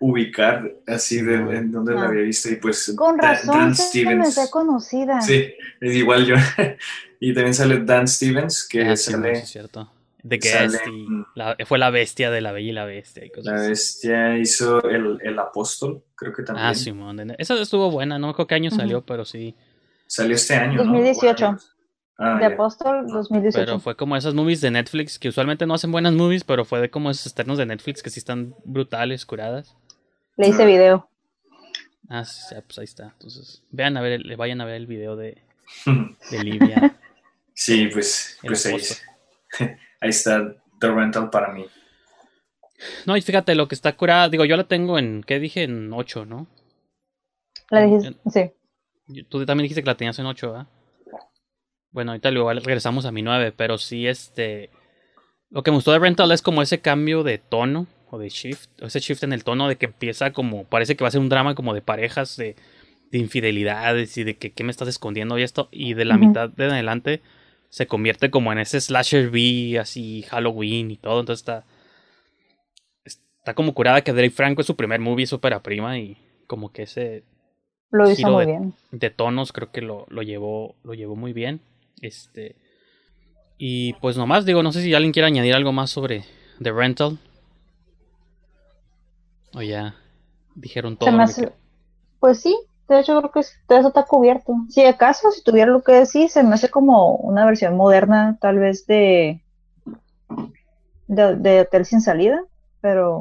[SPEAKER 3] ubicar así de en donde la
[SPEAKER 2] No.
[SPEAKER 3] había visto y pues
[SPEAKER 2] Con razón,
[SPEAKER 3] Dan
[SPEAKER 2] se me hacía conocida.
[SPEAKER 3] Sí, es igual yo. y también sale Dan Stevens, que
[SPEAKER 1] Ah,
[SPEAKER 3] sale
[SPEAKER 1] sí es cierto. The
[SPEAKER 3] sale
[SPEAKER 1] Guest y la- fue la bestia de la Bella y la Bestia y cosas
[SPEAKER 3] La
[SPEAKER 1] así.
[SPEAKER 3] bestia hizo el, el apóstol, creo que también.
[SPEAKER 1] Ah, Simón. Esa estuvo buena, no me acuerdo qué año salió, pero sí.
[SPEAKER 3] Salió este año, ¿no?
[SPEAKER 2] 2018.
[SPEAKER 3] Ah,
[SPEAKER 2] De. Apóstol 2018.
[SPEAKER 1] Pero fue como esas movies de Netflix que usualmente no hacen buenas movies, pero fue de como esos externos de Netflix que sí están brutales, curadas.
[SPEAKER 2] Le hice
[SPEAKER 3] Ah.
[SPEAKER 2] video.
[SPEAKER 1] Ah, sí, pues ahí está. Entonces, vean a ver, le vayan a ver el video de, de Livia.
[SPEAKER 3] Sí, pues, pues ahí, ahí está The Rental para mí.
[SPEAKER 1] No, y fíjate, lo que está curada, digo, yo la tengo en, ¿qué dije? En 8, ¿no?
[SPEAKER 2] Le dijiste, sí.
[SPEAKER 1] Tú también dijiste que la tenías en 8, ¿verdad? Bueno, ahorita luego regresamos a mi 9, pero sí, este. Lo que me gustó de Rental es como ese cambio de tono. o de shift, o ese shift en el tono de que empieza como, parece que va a ser un drama como de parejas, de, de infidelidades y de que qué me estás escondiendo y esto, y de la mitad de adelante se convierte como en ese slasher B, así Halloween y todo, entonces está, está como curada que Drake Franco es su primer movie, es ópera prima y como que ese
[SPEAKER 2] Lo hizo muy
[SPEAKER 1] de-
[SPEAKER 2] bien.
[SPEAKER 1] de tonos creo que lo, lo llevó lo llevó muy bien este y pues nomás digo no sé si alguien quiere añadir algo más sobre The Rental o ya dijeron todo lo que
[SPEAKER 2] Pues sí, de hecho creo que todo eso está cubierto. Si acaso, si tuviera lo que decir, se me hace como una versión moderna, tal vez de, de, de Hotel sin salida, pero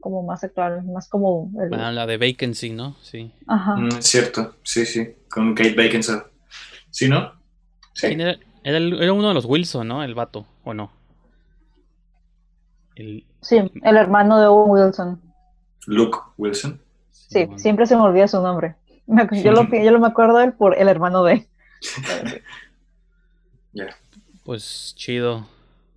[SPEAKER 2] como más actual, más como el-
[SPEAKER 1] Ah, la de Vacancy no sí
[SPEAKER 2] Ajá.
[SPEAKER 3] Mm, es cierto, sí, sí, con Kate Beckinsale. ¿Sí, no? Sí.
[SPEAKER 1] ¿Quién era? Era, el- era uno de los Wilson no el vato o no el
[SPEAKER 2] Sí, el hermano de Owen Wilson.
[SPEAKER 3] Luke Wilson.
[SPEAKER 2] Sí,
[SPEAKER 1] bueno.
[SPEAKER 2] siempre se me olvida su nombre. Yo, lo, pi- yo lo me acuerdo de él por el hermano de.
[SPEAKER 1] Pues chido.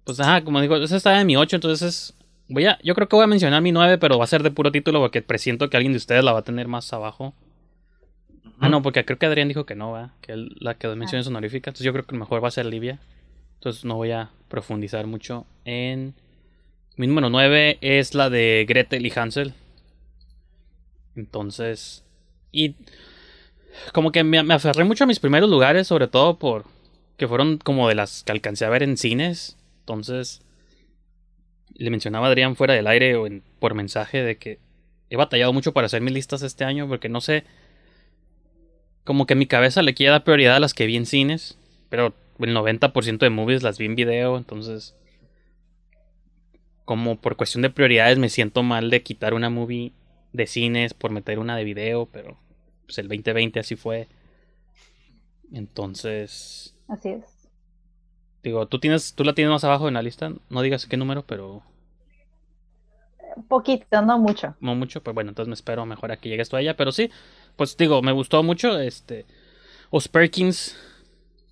[SPEAKER 1] Pues ajá, como digo, ese está en mi 8, entonces es- voy a, yo creo que voy a mencionar mi 9, pero va a ser de puro título porque presiento que alguien de ustedes la va a tener más abajo. Ah, no, porque creo que Adrián dijo que no, va, que él la que menciones honorífica, entonces yo creo que mejor va a ser Livia. Entonces no voy a profundizar mucho en mi número 9 es la de Gretel y Hansel. Entonces, y como que me, me aferré mucho a mis primeros lugares, sobre todo por que fueron como de las que alcancé a ver en cines. Entonces, le mencionaba a Adrián fuera del aire o en- por mensaje de que he batallado mucho para hacer mis listas este año porque no sé, como que mi cabeza le quiero dar prioridad a las que vi en cines, pero el 90% de movies las vi en video, entonces como por cuestión de prioridades me siento mal de quitar una movie de cines por meter una de video, pero pues el 2020 así fue. Entonces,
[SPEAKER 2] Así es.
[SPEAKER 1] digo, tú tienes tú la tienes más abajo en la lista, no digas qué número, pero
[SPEAKER 2] Poquito, no mucho.
[SPEAKER 1] no mucho, pues bueno, entonces me espero mejor a que llegues tú a ella, pero sí, pues digo, me gustó mucho este Os Perkins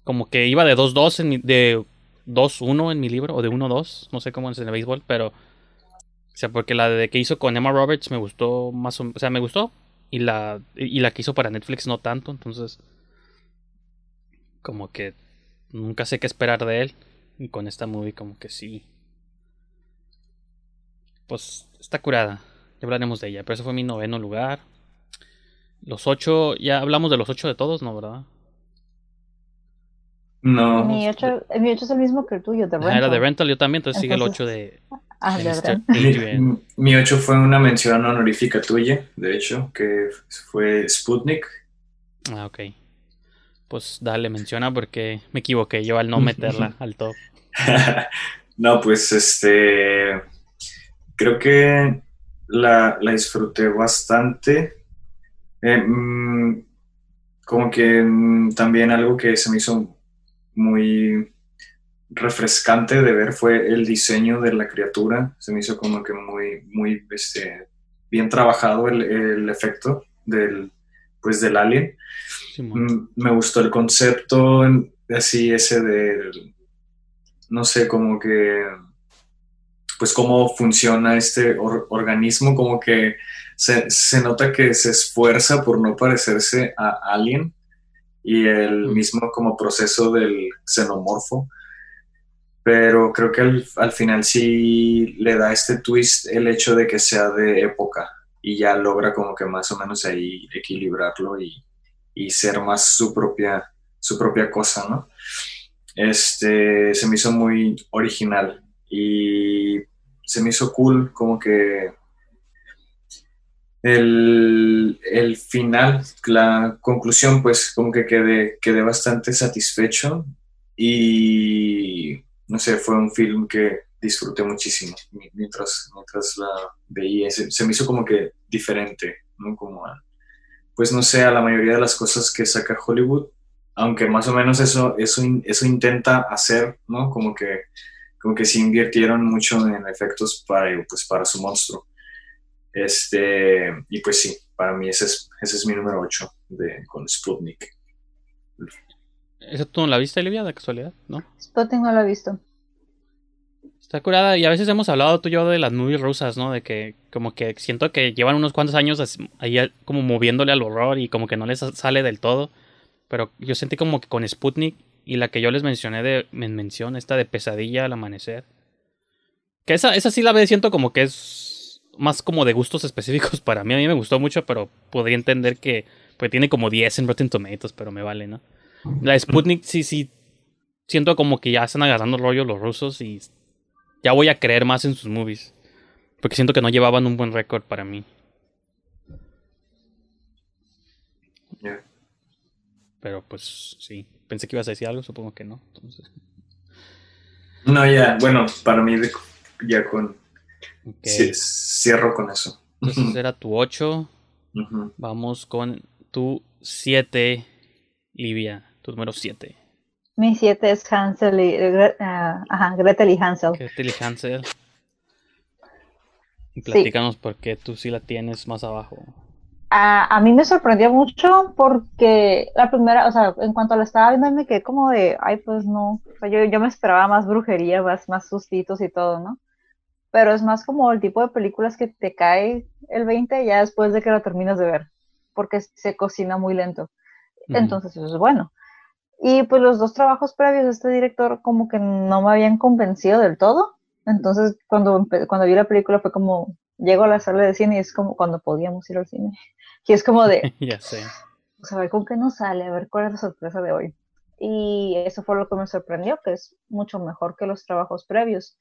[SPEAKER 1] como que iba de 2-2 en mi, de 2-1 en mi libro o de 1-2, no sé cómo es en el béisbol, pero o sea, porque la de que hizo con Emma Roberts me gustó más o, o sea, me gustó y la y la que hizo para Netflix no tanto, entonces como que nunca sé qué esperar de él y con esta movie como que sí pues está curada. Ya hablaremos de ella, pero ese fue mi noveno lugar. Los ocho, ya hablamos de los ocho de todos, ¿no, verdad?
[SPEAKER 3] No.
[SPEAKER 2] Mi ocho, mi ocho es el mismo que el tuyo, de
[SPEAKER 1] Ah, era de
[SPEAKER 2] Rental.
[SPEAKER 1] Rental, yo también, entonces, sigue el ocho de
[SPEAKER 2] Ah, de. Rental.
[SPEAKER 3] Mi, mi 8 fue una mención honorífica tuya, de hecho, que fue Sputnik.
[SPEAKER 1] Ah, ok. Pues dale, menciona porque me equivoqué yo al no meterla al top.
[SPEAKER 3] No, pues este. Creo que la, la disfruté bastante. Eh, mm, como que mm, también algo que se me hizo muy refrescante de ver fue el diseño de la criatura. Se me hizo como que muy, muy este, bien trabajado el, el efecto del, pues, del alien. Mm, Me gustó el concepto, así ese de, no sé, como que, pues cómo funciona este or- organismo, como que se, se nota que se esfuerza por no parecerse a alguien y el mismo como proceso del xenomorfo. Pero creo que al, al final sí le da este twist el hecho de que sea de época y ya logra como que más o menos ahí equilibrarlo y, y ser más su propia, su propia cosa, ¿no? Este, se me hizo muy original y se me hizo cool como que el, el final, la conclusión, pues como que quedé, quedé bastante satisfecho y no sé, fue un film que disfruté muchísimo mi- mientras, mientras la veía. Se, se me hizo como que diferente, ¿no? Como a- pues no sé, a la mayoría de las cosas que saca Hollywood, aunque más o menos eso, eso, eso intenta hacer, ¿no? Como que, como que sí invirtieron mucho en efectos para, pues, para su monstruo. Este, y pues sí, para mí ese es, ese es mi número 8 de, con Sputnik.
[SPEAKER 1] ¿Esa tú no la viste, Livia, de casualidad? ¿No?
[SPEAKER 2] Spotting no lo he visto.
[SPEAKER 1] Está curada y a veces hemos hablado tú y yo de las movies rusas, ¿no? De que como que siento que llevan unos cuantos años ahí como moviéndole al horror y como que no les sale del todo. Pero yo sentí como que con Sputnik y la que yo les mencioné de mención, esta de pesadilla al amanecer. Que esa, esa sí la veo, siento como que es más como de gustos específicos para mí. A mí me gustó mucho, pero podría entender que pues tiene como 10 en Rotten Tomatoes, pero me vale, ¿no? La Sputnik sí, sí. Siento como que ya están agarrando rollo los rusos y ya voy a creer más en sus movies. Porque siento que no llevaban un buen récord para mí. Pero pues sí. Pensé que ibas a decir algo, supongo que no. Entonces...
[SPEAKER 3] No, ya, bueno, para mí ya con... cierro con eso.
[SPEAKER 1] Entonces era tu 8. Vamos con tu 7, Livia, tu número 7.
[SPEAKER 2] Mi 7 es Hansel y, uh, ajá, Gretel y Hansel.
[SPEAKER 1] Gretel y Hansel. Y platícanos por qué tú sí la tienes más abajo.
[SPEAKER 2] A, a, mí me sorprendió mucho porque la primera, o sea, en cuanto la estaba viendo me quedé como de, ay, pues no, o sea, yo, yo me esperaba más brujería, más, más sustitos y todo, ¿no? Pero es más como el tipo de películas que te cae el 20 ya después de que lo terminas de ver, porque se cocina muy lento. Entonces eso es bueno. Y pues los dos trabajos previos de este director como que no me habían convencido del todo. Entonces cuando, cuando vi la película fue como, llego a la sala de cine y es como cuando podíamos ir al cine. Y es como de,
[SPEAKER 1] ya sé.
[SPEAKER 2] Pues a ver con qué nos sale, a ver cuál es la sorpresa de hoy. Y eso fue lo que me sorprendió, que es mucho mejor que los trabajos previos.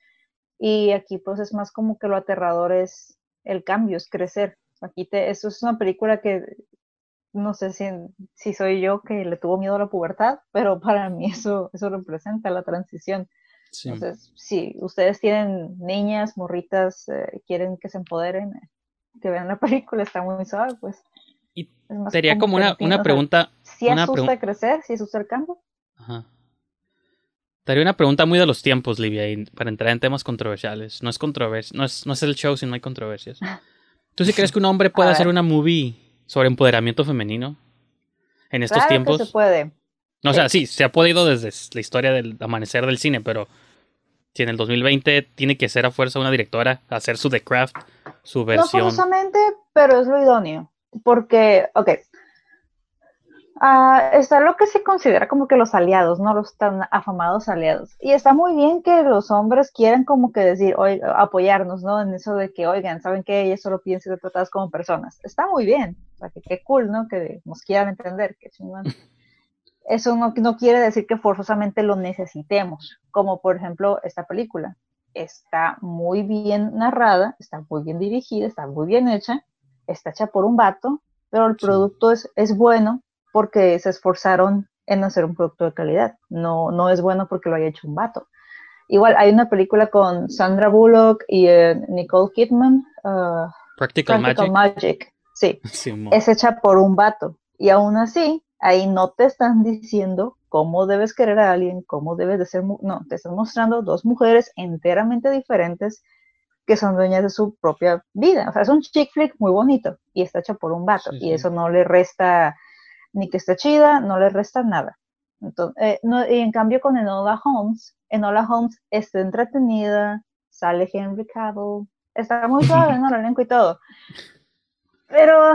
[SPEAKER 2] Y aquí pues es más como que lo aterrador es el cambio, es crecer. Aquí te, eso es una película que no sé si, si soy yo que le tuvo miedo a la pubertad, pero para mí eso, eso representa la transición. Entonces, si ustedes tienen niñas, morritas, eh, quieren que se empoderen, eh, que vean la película, está muy suave, pues.
[SPEAKER 1] Y sería como, una, una pregunta.
[SPEAKER 2] si asusta crecer, si asusta el cambio.
[SPEAKER 1] Ajá. Daría una pregunta muy de los tiempos, Livia, para entrar en temas controversiales. No es controversia, no es, no es el show si no hay controversias. ¿Tú sí crees que un hombre puede hacer una movie sobre empoderamiento femenino en estos
[SPEAKER 2] claro
[SPEAKER 1] tiempos.
[SPEAKER 2] Que se puede.
[SPEAKER 1] No, o sea, sí, se ha podido desde la historia del amanecer del cine, pero si en el 2020 tiene que ser a fuerza una directora hacer su The Craft, su versión.
[SPEAKER 2] No forzosamente, pero es lo idóneo. Porque, ok, Uh, está lo que se considera como que los aliados, ¿no? Los tan afamados aliados. Y está muy bien que los hombres quieran como que decir, oiga, apoyarnos, ¿no? En eso de que, oigan, ¿saben que Ellas solo piden ser tratadas como personas. Está muy bien. O sea, que qué cool, ¿no? Que nos quieran entender. Que Eso no, no quiere decir que forzosamente lo necesitemos. Como por ejemplo esta película. Está muy bien narrada, está muy bien dirigida, está muy bien hecha, está hecha por un vato, pero el producto es, es bueno porque se esforzaron en hacer un producto de calidad. No, no es bueno porque lo haya hecho un vato. Igual hay una película con Sandra Bullock y eh, Nicole Kidman. Uh,
[SPEAKER 1] Practical,
[SPEAKER 2] Magic. Sí. es hecha por un vato. Y aún así, ahí no te están diciendo cómo debes querer a alguien, cómo debes de ser. No, te están mostrando dos mujeres enteramente diferentes que son dueñas de su propia vida. O sea, es un chick flick muy bonito y está hecha por un vato. y eso no le resta ni que esté chida, no le resta nada. Entonces, eh, y en cambio con Enola Holmes, Enola Holmes está entretenida, sale Henry Cavill, está muy suave, ¿no? El elenco y todo. Pero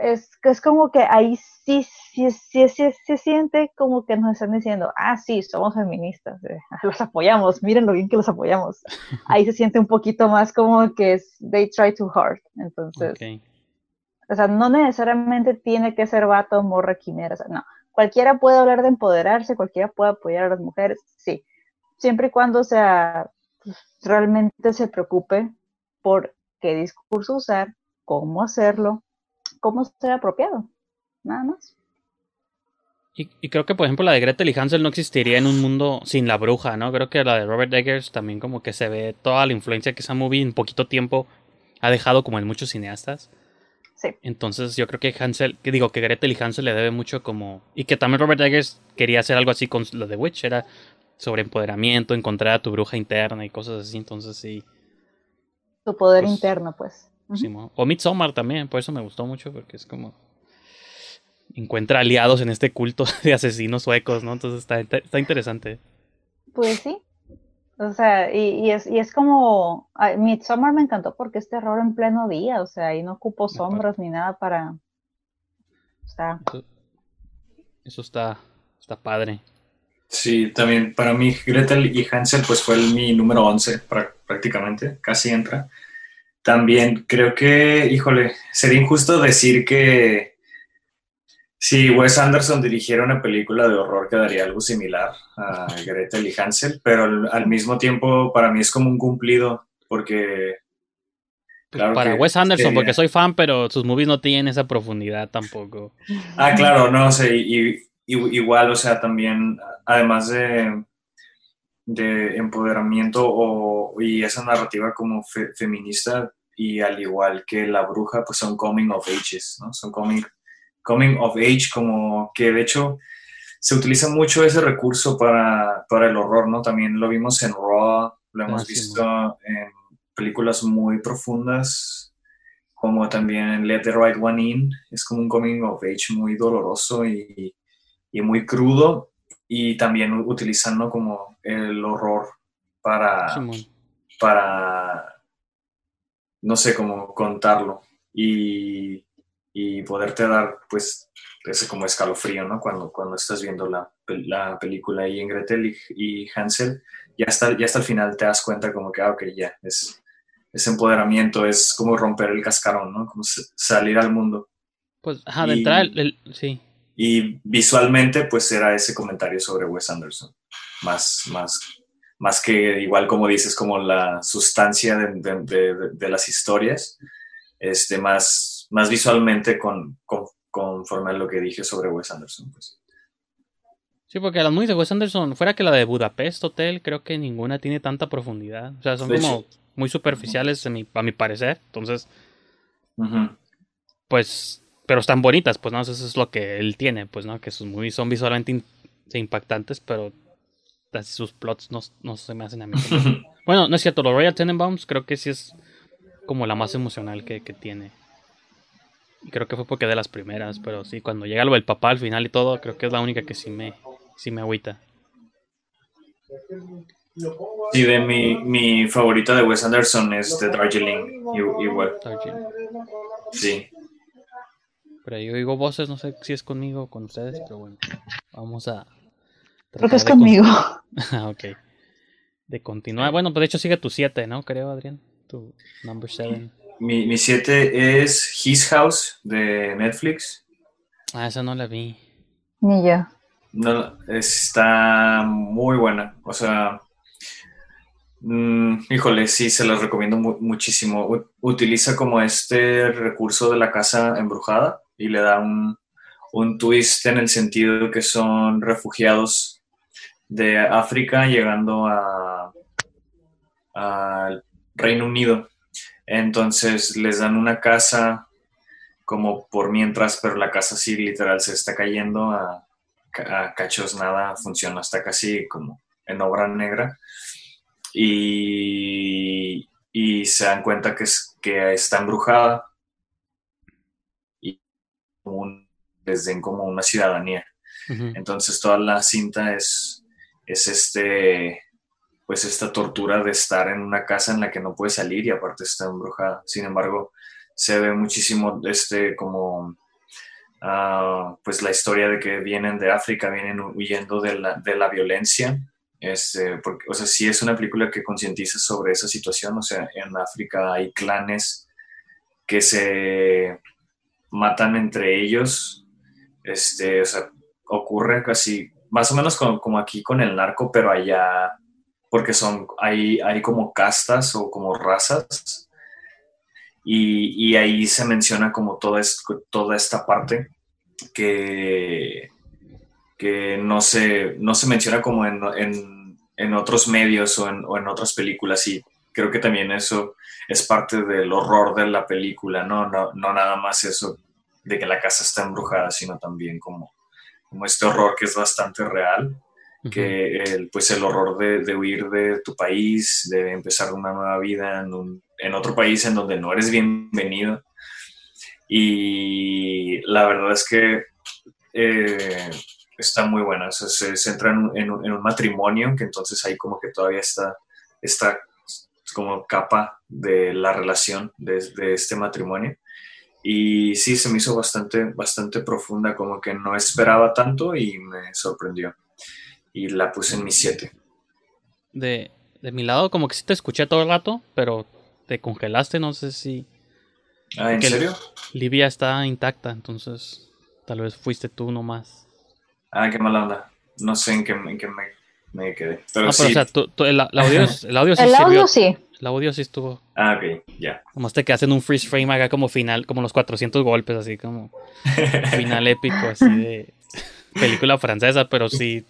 [SPEAKER 2] es, es como que ahí sí, sí, sí, sí, se siente como que nos están diciendo, ah, sí, somos feministas, eh, los apoyamos, miren lo bien que los apoyamos. Ahí se siente un poquito más como que es, they try too hard. Entonces, o sea, no necesariamente tiene que ser vato, morra, quimera, o sea, no. Cualquiera puede hablar de empoderarse, cualquiera puede apoyar a las mujeres, sí. Siempre y cuando sea, realmente se preocupe por qué discurso usar, cómo hacerlo, cómo ser apropiado. Nada más.
[SPEAKER 1] Y, creo que, por ejemplo, la de Gretel y Hansel no existiría en un mundo sin la bruja, ¿no? Creo que la de Robert Eggers también como que se ve toda la influencia que esa movie en poquito tiempo ha dejado como en muchos cineastas. Entonces yo creo que Hansel, que digo que Gretel y Hansel le debe mucho como... Y que también Robert Eggers quería hacer algo así con lo de Witch, era sobre empoderamiento, encontrar a tu bruja interna y cosas así, entonces sí.
[SPEAKER 2] Tu poder pues, interno, pues.
[SPEAKER 1] sí, o Midsommar también, por eso me gustó mucho, porque es como... Encuentra aliados en este culto de asesinos suecos, ¿no? Entonces está, está interesante.
[SPEAKER 2] Pues sí. O sea, y, y es, y es como, ay, Midsommar me encantó porque es terror en pleno día, o sea, y no ocupo sombras ni nada para... Está...
[SPEAKER 1] Eso, eso está, está padre.
[SPEAKER 3] Sí, también para mí Gretel y Hansel pues fue el- mi número 11 prá- prácticamente, casi entra. También creo que, híjole, sería injusto decir que si Wes Anderson dirigiera una película de horror quedaría algo similar a Gretel y Hansel, pero al, al mismo tiempo para mí es como un cumplido porque
[SPEAKER 1] Pues
[SPEAKER 3] Claro
[SPEAKER 1] para
[SPEAKER 3] que
[SPEAKER 1] Wes Anderson,
[SPEAKER 3] sería-
[SPEAKER 1] porque soy fan, pero sus movies no tienen esa profundidad tampoco.
[SPEAKER 3] Ah, claro, no, sé, y, y- igual, o sea, también, además de, de empoderamiento o, y esa narrativa como fe- feminista, y al igual que La Bruja, pues son coming of ages, ¿no? Son coming, coming of age, como que de hecho se utiliza mucho ese recurso para, para el horror, ¿no? También lo vimos en Raw, lo hemos
[SPEAKER 1] Ah, sí,
[SPEAKER 3] visto en películas muy profundas, como también en Let the Right One In, es como un coming of age muy doloroso y, y muy crudo, y también utilizando como el horror para, para no sé cómo contarlo. Y, y poderte dar pues ese como escalofrío, ¿no? Cuando, cuando estás viendo la, la película ahí en Gretel y, y Hansel, ya hasta, ya hasta el final te das cuenta como que, ah, ok, ya, es, es empoderamiento, es como romper el cascarón, ¿no? Como salir al mundo.
[SPEAKER 1] Pues, ajá, de entrada, el- el- sí.
[SPEAKER 3] Y visualmente, pues era ese comentario sobre Wes Anderson. Más, más, más que igual como dices, como la sustancia de, de- de- de las historias, este, más, más visualmente con, con- conforme a lo que dije sobre Wes Anderson. Pues.
[SPEAKER 1] Sí, porque las movies de Wes Anderson, fuera que la de Budapest Hotel, creo que ninguna tiene tanta profundidad. O sea, son
[SPEAKER 3] De
[SPEAKER 1] como
[SPEAKER 3] hecho.
[SPEAKER 1] muy superficiales a mi, a mi parecer. Entonces, pues, pero están bonitas, pues, ¿no? Eso es lo que él tiene, pues, ¿no? Que sus movies son visualmente in- impactantes, pero sus plots no, no se me hacen a mí. Bueno, no es cierto, los Royal Tenenbaums creo que sí es como la más emocional que, que tiene. Creo que fue porque de las primeras, pero sí, cuando llega lo del papá al final y todo, creo que es la única que sí me, sí me agüita.
[SPEAKER 3] Sí, de mi, mi favorita de Wes Anderson es The Darjeeling, igual.
[SPEAKER 1] Darjeeling.
[SPEAKER 3] Sí.
[SPEAKER 1] Pero yo digo voces, no sé si es conmigo o con ustedes, pero bueno, vamos a...
[SPEAKER 2] Creo que es
[SPEAKER 1] de
[SPEAKER 2] conmigo.
[SPEAKER 1] Ah, ok. De continuar. Bueno, pues de hecho sigue tu 7, ¿no? Creo, Adrián. Tu number 7.
[SPEAKER 3] Mi, mi siete es His House de Netflix.
[SPEAKER 1] Ah, esa no la vi.
[SPEAKER 2] Ni yo.
[SPEAKER 3] No, está muy buena. O sea, mm, híjole, sí, se las recomiendo mu- muchísimo. U- utiliza como este recurso de la casa embrujada y le da un, un twist en el sentido que son refugiados de África llegando a al Reino Unido. Entonces les dan una casa como por mientras, pero la casa sí literal se está cayendo a, a cachos, nada funciona, está casi como en obra negra. Y, y se dan cuenta que, es, que está embrujada y un- les den como una ciudadanía. Entonces toda la cinta es, es este, pues esta tortura de estar en una casa en la que no puede salir y aparte está embrujada. Sin embargo, se ve muchísimo este como ah, pues la historia de que vienen de África, vienen huyendo de la, de la violencia. Este, porque, o sea, sí es una película que concientiza sobre esa situación. O sea, en África hay clanes que se matan entre ellos. Este, o sea, ocurre casi más o menos como, como aquí con el narco, pero allá, porque son, hay, hay como castas o como razas, y, y ahí se menciona como toda, toda esta parte que, que no, se, no se menciona como en, en- en otros medios o en, en otras películas, y creo que también eso es parte del horror de la película, ¿no? No, no nada más eso de que la casa está embrujada, sino también como como este horror que es bastante real. Que el, pues el horror de, de huir de tu país, de empezar una nueva vida en, un- en otro país en donde no eres bienvenido. Y la verdad es que eh, está muy buena, o sea, se centra en un, en un- en un matrimonio, que entonces ahí como que todavía está esta como capa de la relación de, de este matrimonio. Y sí, se me hizo bastante, bastante profunda, como que no esperaba tanto y me sorprendió. Y la puse en mi 7.
[SPEAKER 1] De, de mi lado, como que sí te escuché todo el rato, pero te congelaste, no sé si...
[SPEAKER 3] Ah, ¿en serio?
[SPEAKER 1] Livia está intacta, entonces tal vez fuiste tú nomás.
[SPEAKER 3] Ah, qué mala onda. No sé en qué, en qué me, me quedé. Pero
[SPEAKER 1] no,
[SPEAKER 3] sí.
[SPEAKER 1] pero o sea, tú- tú- el, el audio, el audio sí
[SPEAKER 2] El
[SPEAKER 1] sirvió.
[SPEAKER 2] audio sí.
[SPEAKER 1] El audio sí estuvo.
[SPEAKER 3] Ah, ok, ya.
[SPEAKER 1] Nomás te quedas en un freeze frame acá como final, como los 400 golpes, así como final épico, así de película francesa, pero sí,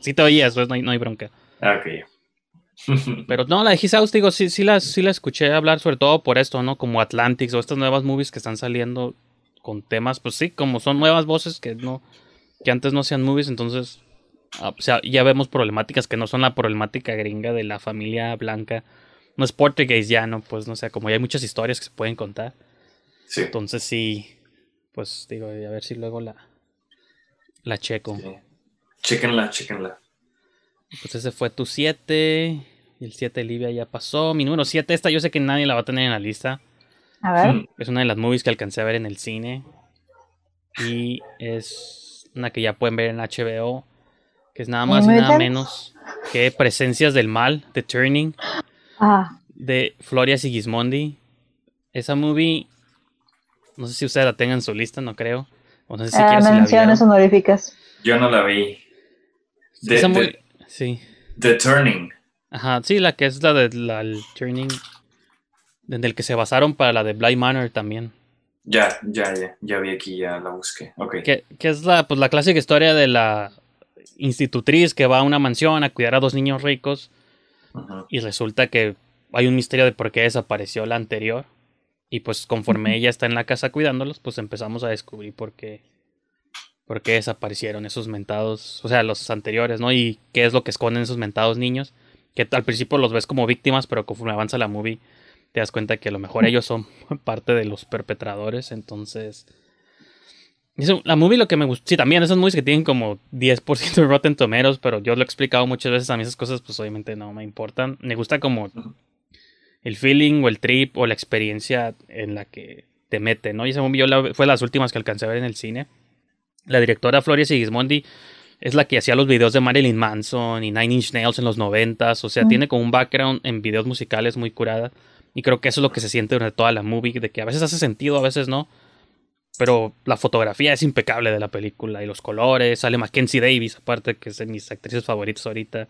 [SPEAKER 1] sí te oías, pues no hay, no hay bronca.
[SPEAKER 3] Ah, ok.
[SPEAKER 1] Pero no, la de His House, digo, sí, sí, la, sí la escuché hablar, sobre todo por esto, ¿no? Como Atlantics o estas nuevas movies que están saliendo con temas, pues sí, como son nuevas voces que no, que antes no hacían movies, entonces, ah, o sea, ya vemos problemáticas que no son la problemática gringa de la familia blanca. No es portugués ya, ¿no? Pues no sé, como ya hay muchas historias que se pueden contar.
[SPEAKER 3] Sí.
[SPEAKER 1] Entonces sí, pues digo, a ver si luego la, la checo.
[SPEAKER 3] sí. Chéquenla, chéquenla.
[SPEAKER 1] Pues ese fue tu 7. Y el 7 Livia ya pasó. Mi número 7, esta yo sé que nadie la va a tener en la lista.
[SPEAKER 2] A ver.
[SPEAKER 3] Mm,
[SPEAKER 1] Es una de las movies que alcancé a ver en el cine. Y es una que ya pueden ver en HBO. Que es nada más y nada menos que Presencias del Mal, The Turning,
[SPEAKER 2] Ah,
[SPEAKER 1] de Floria Sigismondi. Esa movie, no sé si ustedes la tengan en su lista, no creo. O no sé si
[SPEAKER 2] menciones honoríficas.
[SPEAKER 3] Yo no la vi. De-
[SPEAKER 1] Esa
[SPEAKER 3] de-
[SPEAKER 1] movie- sí.
[SPEAKER 3] The Turning.
[SPEAKER 1] Ajá, sí, la que es la de la el Turning. En el que se basaron para la de Blind Manor también.
[SPEAKER 3] Ya, ya, ya. Ya vi aquí, ya la busqué. Ok.
[SPEAKER 1] Que, que es la, pues, la clásica historia de la institutriz que va a una mansión a cuidar a dos niños ricos.
[SPEAKER 3] Ujú.
[SPEAKER 1] Y resulta que hay un misterio de por qué desapareció la anterior. Y pues conforme ella está en la casa cuidándolos, pues empezamos a descubrir por qué, por qué desaparecieron esos mentados, o sea, los anteriores, ¿no? Y qué es lo que esconden esos mentados niños. Que al principio los ves como víctimas, pero conforme avanza la movie, te das cuenta que a lo mejor ellos son parte de los perpetradores. Entonces, eso, la movie lo que me gusta, sí, también esas movies que tienen como 10% de Rotten Tomatoes, pero yo lo he explicado muchas veces, a mí esas cosas pues obviamente no me importan. Me gusta como el feeling o el trip o la experiencia en la que te mete, ¿no? Y movie yo la- fue las últimas que alcancé a ver en el cine. La directora Floria Sigismondi es la que hacía los videos de Marilyn Manson y Nine Inch Nails en los noventas, o sea,
[SPEAKER 2] Mm.
[SPEAKER 1] tiene como un background en videos musicales muy curada. Y creo que eso es lo que se siente durante toda la movie, de que a veces hace sentido, a veces no. Pero la fotografía es impecable de la película y los colores. Sale Mackenzie Davis, aparte que es de mis actrices favoritas ahorita.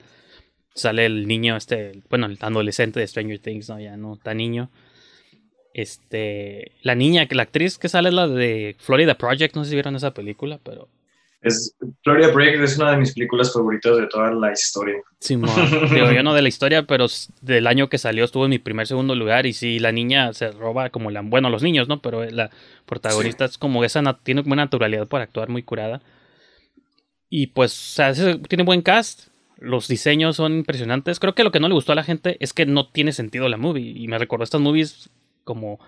[SPEAKER 1] Sale el niño, este, bueno, el adolescente de Stranger Things, ¿no? Ya no tan niño. Este, la niña, que la actriz que sale es la de Florida Project, no sé si vieron esa película, pero
[SPEAKER 3] Es, Florida Project es una de mis películas favoritas de toda la historia.
[SPEAKER 1] Simón. Digo, yo no de la historia, pero del año que salió estuvo en mi primer segundo lugar. Y sí, la niña se roba como la. Bueno, los niños, ¿no? Pero la protagonista es como esa. Tiene una naturalidad para actuar muy curada. Y pues, o sea, tiene buen cast. Los diseños son impresionantes. Creo que lo que no le gustó a la gente es que no tiene sentido la movie. Y me recordó estas movies como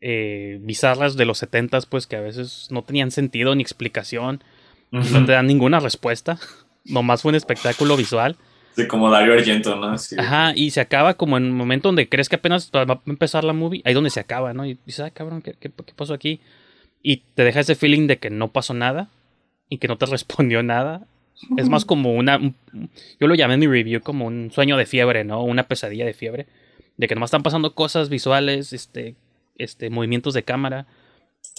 [SPEAKER 1] eh, bizarras de los 70 pues que a veces no tenían sentido ni explicación. No te dan ninguna respuesta. Nomás fue un espectáculo visual.
[SPEAKER 3] Sí, como Dario Argento, ¿no? Sí.
[SPEAKER 1] Ajá, y se acaba como en un momento donde crees que apenas va a empezar la movie, ahí donde se acaba, ¿no? Y dices, ah, cabrón, ¿qué, qué, qué pasó aquí? Y te deja ese feeling de que no pasó nada y que no te respondió nada. Es más como una. un- yo lo llamé en mi review como un sueño de fiebre, ¿no? Una pesadilla de fiebre. De que nomás están pasando cosas visuales, este, este, movimientos de cámara,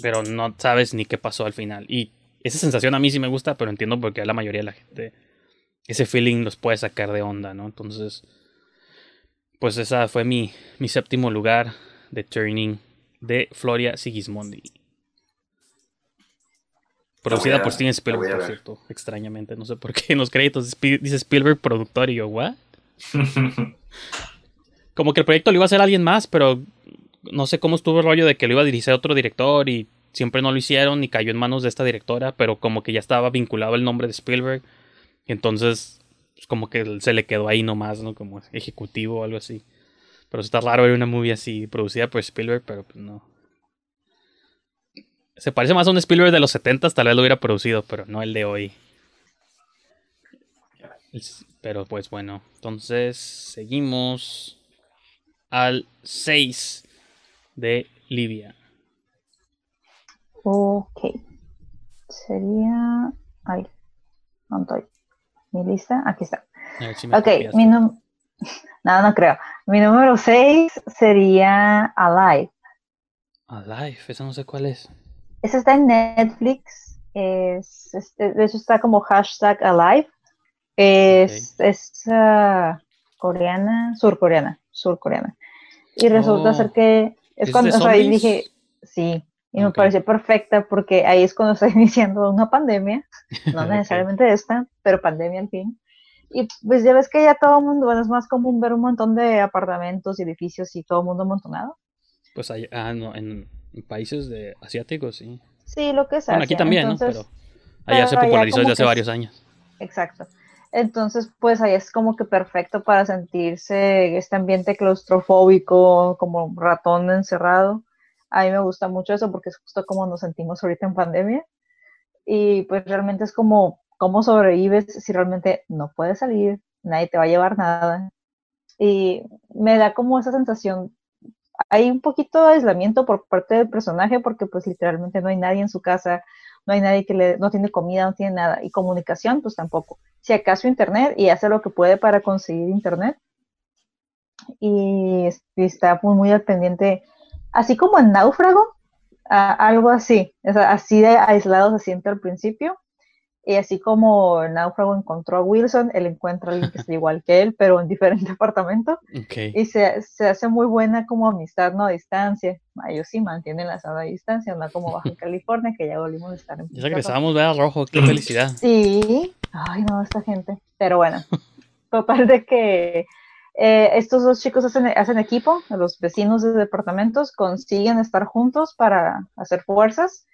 [SPEAKER 1] pero no sabes ni qué pasó al final. Y esa sensación a mí sí me gusta, pero entiendo por qué a la mayoría de la gente ese feeling los puede sacar de onda, ¿no? Entonces, pues esa fue mi, mi séptimo lugar de Turning de Floria Sigismondi. Producida
[SPEAKER 3] a-
[SPEAKER 1] por Steven Spielberg, por cierto. Extrañamente, no sé por qué en los créditos dice Spielberg productor y yo, ¿what? Como que el proyecto lo iba a hacer alguien más, pero no sé cómo estuvo el rollo de que lo iba a dirigir otro director y siempre no lo hicieron y cayó en manos de esta directora, pero como que ya estaba vinculado el nombre de Spielberg. Entonces, pues, como que se le quedó ahí nomás, ¿no? Como ejecutivo o algo así. Pero está raro ver una movie así producida por Spielberg, pero pues no. Se parece más a un Spielberg de los 70, tal vez lo hubiera producido, pero no el de hoy. Pero pues bueno, entonces seguimos al 6 de Libia.
[SPEAKER 2] Ok. Sería. Ay, ¿dónde estoy? Mi lista, aquí está.
[SPEAKER 1] Si
[SPEAKER 2] Ok,
[SPEAKER 1] copias.
[SPEAKER 2] mi número. No, no creo. Mi número 6 sería Alive.
[SPEAKER 1] Alive, esa no sé cuál es.
[SPEAKER 2] Esa está en Netflix. Es, es- de hecho, está como hashtag Alive. Es, es ah, coreana, surcoreana, surcoreana. Y resulta
[SPEAKER 1] Oh.
[SPEAKER 2] ser que es
[SPEAKER 1] ¿Es
[SPEAKER 2] cuando, o sea, ahí dije, sí, y me pareció perfecta porque ahí es cuando está iniciando una pandemia, no necesariamente esta, pero pandemia al fin. Y pues ya ves que ya todo el mundo, bueno, es más común ver un montón de apartamentos y edificios y todo el mundo amontonado.
[SPEAKER 1] Pues hay, ah, no, en países de asiáticos, sí.
[SPEAKER 2] Sí, lo que es
[SPEAKER 1] Bueno, aquí también,
[SPEAKER 2] Entonces,
[SPEAKER 1] ¿no? Pero allá se
[SPEAKER 2] pero allá
[SPEAKER 1] popularizó
[SPEAKER 2] como
[SPEAKER 1] desde hace
[SPEAKER 2] es-
[SPEAKER 1] varios años.
[SPEAKER 2] Exacto. Entonces, pues ahí es como que perfecto para sentirse este ambiente claustrofóbico, como ratón encerrado. A mí me gusta mucho eso porque es justo como nos sentimos ahorita en pandemia. Y pues realmente es como cómo sobrevives si realmente no puedes salir, nadie te va a llevar nada. Y me da como esa sensación. Hay un poquito de aislamiento por parte del personaje porque pues literalmente no hay nadie en su casa, no hay nadie que le, no tiene comida, no tiene nada. Y comunicación pues tampoco. Si acaso internet y hace lo que puede para conseguir internet. Y, es- y está muy, muy al pendiente, así como en Náufrago, algo así, o sea, así de aislado se siente al principio. Y así como el náufrago encontró a Wilson, él encuentra a alguien que es igual que él, pero en diferente apartamento.
[SPEAKER 1] Ok.
[SPEAKER 2] Y se, se hace muy buena como amistad, no a distancia. Ellos sí mantienen la sana distancia, no como Baja California, que ya volvimos a estar en
[SPEAKER 1] Ya regresamos, vea rojo, qué felicidad.
[SPEAKER 2] Sí, ay no, esta gente. Pero bueno, total de que eh, estos dos chicos hacen, hacen equipo, los vecinos de departamentos consiguen estar juntos para hacer fuerzas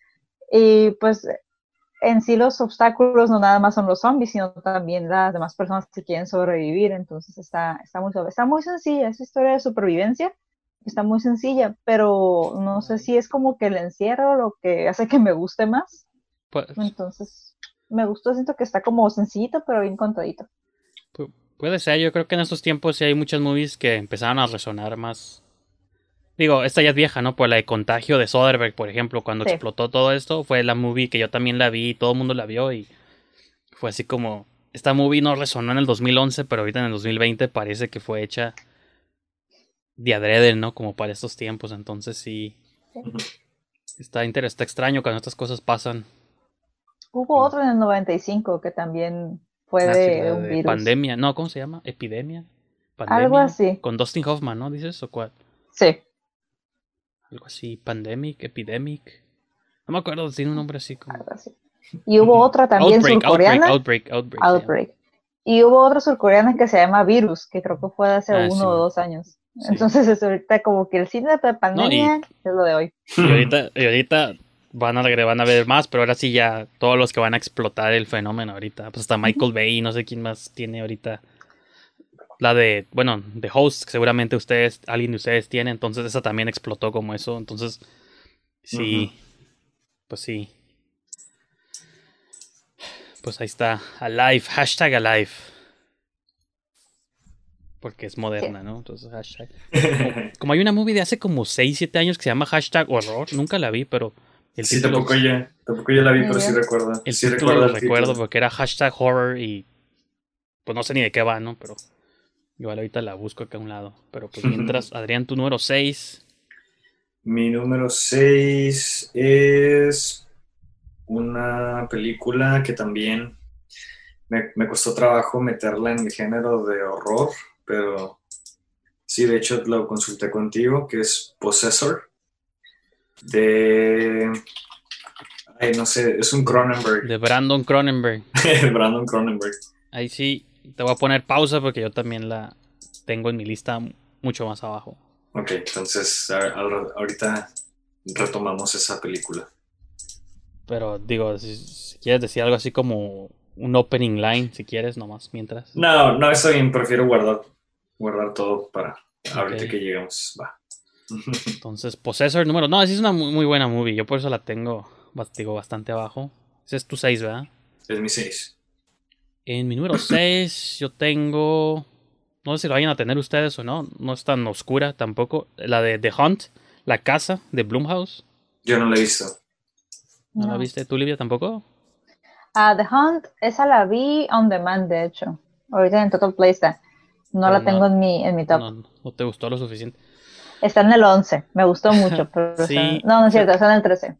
[SPEAKER 2] y pues en sí los obstáculos no nada más son los zombies, sino también las demás personas que quieren sobrevivir, entonces está, está, muy, está muy sencilla, esa historia de supervivencia está muy sencilla, pero no sé si es como que el encierro lo que hace que me guste más.
[SPEAKER 1] Pues,
[SPEAKER 2] Entonces, me gustó, siento que está como sencillito, pero bien contadito.
[SPEAKER 1] pu- puede ser, yo creo que en estos tiempos sí hay muchas movies que empezaron a resonar más. Digo, esta ya es vieja, ¿no? Por la de Contagio de Soderbergh, por ejemplo, cuando
[SPEAKER 2] Sí.
[SPEAKER 1] explotó todo esto, fue la movie que yo también la vi y todo el mundo la vio y fue así como... Esta movie no resonó en el 2011, pero ahorita en el 2020 parece que fue hecha de adrede, ¿no? Como para estos tiempos, entonces sí... Está, inter- está extraño cuando estas cosas pasan.
[SPEAKER 2] Hubo otro en el 95 que también fue
[SPEAKER 1] Ah,
[SPEAKER 2] de, un
[SPEAKER 1] de
[SPEAKER 2] virus.
[SPEAKER 1] pandemia, no, ¿cómo se llama? Epidemia.
[SPEAKER 2] Algo así.
[SPEAKER 1] Con Dustin Hoffman, ¿no? ¿Dices o cuál?
[SPEAKER 2] Sí,
[SPEAKER 1] Algo así, Pandemic, Epidemic. No me acuerdo, tiene un nombre así como.
[SPEAKER 2] así. Y hubo otra también
[SPEAKER 1] Outbreak,
[SPEAKER 2] surcoreana.
[SPEAKER 1] Outbreak, Outbreak.
[SPEAKER 2] Outbreak. Y hubo otra surcoreana que se llama Virus, que creo que fue de hace
[SPEAKER 1] Ah,
[SPEAKER 2] uno
[SPEAKER 1] sí.
[SPEAKER 2] o dos años.
[SPEAKER 1] Sí.
[SPEAKER 2] Entonces es ahorita como que el cine de pandemia es lo de hoy.
[SPEAKER 1] Y ahorita, y ahorita van a van a ver más, pero ahora sí ya todos los que van a explotar el fenómeno ahorita. Pues hasta Michael Bay, no sé quién más tiene ahorita. La de, bueno, de Host, que seguramente ustedes, alguien de ustedes tiene, entonces esa también explotó como eso. Entonces, sí, pues sí. Pues ahí está, Alive, hashtag Alive. Porque es moderna, ¿no? Entonces, hashtag. Como hay una movie de hace como 6, 7 años que se llama hashtag horror, nunca la vi, pero el
[SPEAKER 3] sí,
[SPEAKER 1] título,
[SPEAKER 3] tampoco yo, tampoco yo la vi, pero sí recuerdo.
[SPEAKER 1] el
[SPEAKER 3] sí
[SPEAKER 1] título
[SPEAKER 3] recuerdo
[SPEAKER 1] lo
[SPEAKER 3] el
[SPEAKER 1] recuerdo porque era hashtag horror y pues no sé ni de qué va, ¿no? Pero igual ahorita la busco acá a un lado. Pero pues mientras, Adrián, tu número 6.
[SPEAKER 3] Mi número 6 es una película que también me, me costó trabajo meterla en el género de horror, pero sí, de hecho lo consulté contigo, que es Possessor, de... Ay, no sé, es un Cronenberg,
[SPEAKER 1] De Brandon Cronenberg.
[SPEAKER 3] Brandon Cronenberg.
[SPEAKER 1] Ahí sí, te voy a poner pausa porque yo también la tengo en mi lista mucho más abajo.
[SPEAKER 3] Ok, entonces a- ahorita retomamos esa película.
[SPEAKER 1] Pero digo, si, si quieres decir algo así como un opening line, si quieres, nomás mientras.
[SPEAKER 3] No, no, está bien, prefiero guardar, guardar todo para ahorita que lleguemos. Va.
[SPEAKER 1] Entonces, Possessor número. No, sí es una muy, muy buena movie. Yo por eso la tengo, digo, bastante abajo. Ese es tu 6, ¿verdad?
[SPEAKER 3] Es mi 6.
[SPEAKER 1] En mi número 6 yo tengo... No sé si lo vayan a tener ustedes o no. No es tan oscura tampoco. La de The Hunt, La Casa de Blumhouse.
[SPEAKER 3] Yo no la he visto.
[SPEAKER 1] ¿No, la viste tú, Livia, tampoco?
[SPEAKER 2] Ah, The Hunt, esa la vi on demand, de hecho. Ahorita en Total Play está. No
[SPEAKER 1] Pero
[SPEAKER 2] la
[SPEAKER 1] no-
[SPEAKER 2] tengo en mi, en mi top.
[SPEAKER 1] No, no te gustó lo suficiente.
[SPEAKER 2] Está en el 11. Me gustó mucho. Pero está-
[SPEAKER 1] Sí.
[SPEAKER 2] No, no es cierto, está en el 13.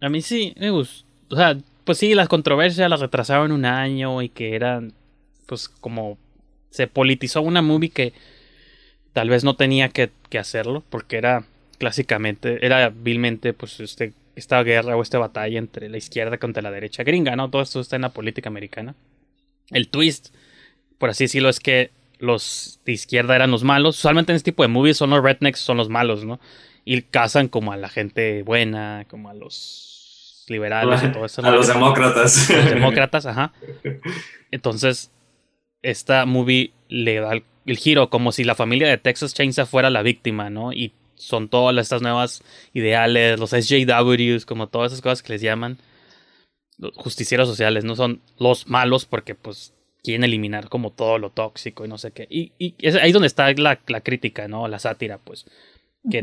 [SPEAKER 1] A mí sí me gustó. O sea, pues sí, las controversias las retrasaron un año y que eran, pues como se politizó una movie que tal vez no tenía que, hacerlo porque era clásicamente, era vilmente pues este, esta guerra o esta batalla entre la izquierda contra la derecha gringa, ¿no? Todo esto está en la política americana. El twist, por así decirlo, es que los de izquierda eran los malos. Usualmente en este tipo de movies son los rednecks, son los malos, ¿no? Y cazan como a la gente buena, como a los liberales y todo eso.
[SPEAKER 3] A los demócratas.
[SPEAKER 1] Los demócratas, ajá. Entonces, esta movie le da el, el giro como si la familia de Texas Chainsaw fuera la víctima, ¿no? Y son todas estas nuevas ideales, los SJWs, como todas esas cosas que les llaman justicieros sociales, no son los malos porque pues quieren eliminar como todo lo tóxico y no sé qué. Y, y es ahí donde está la, la crítica, ¿no? La sátira, pues. Que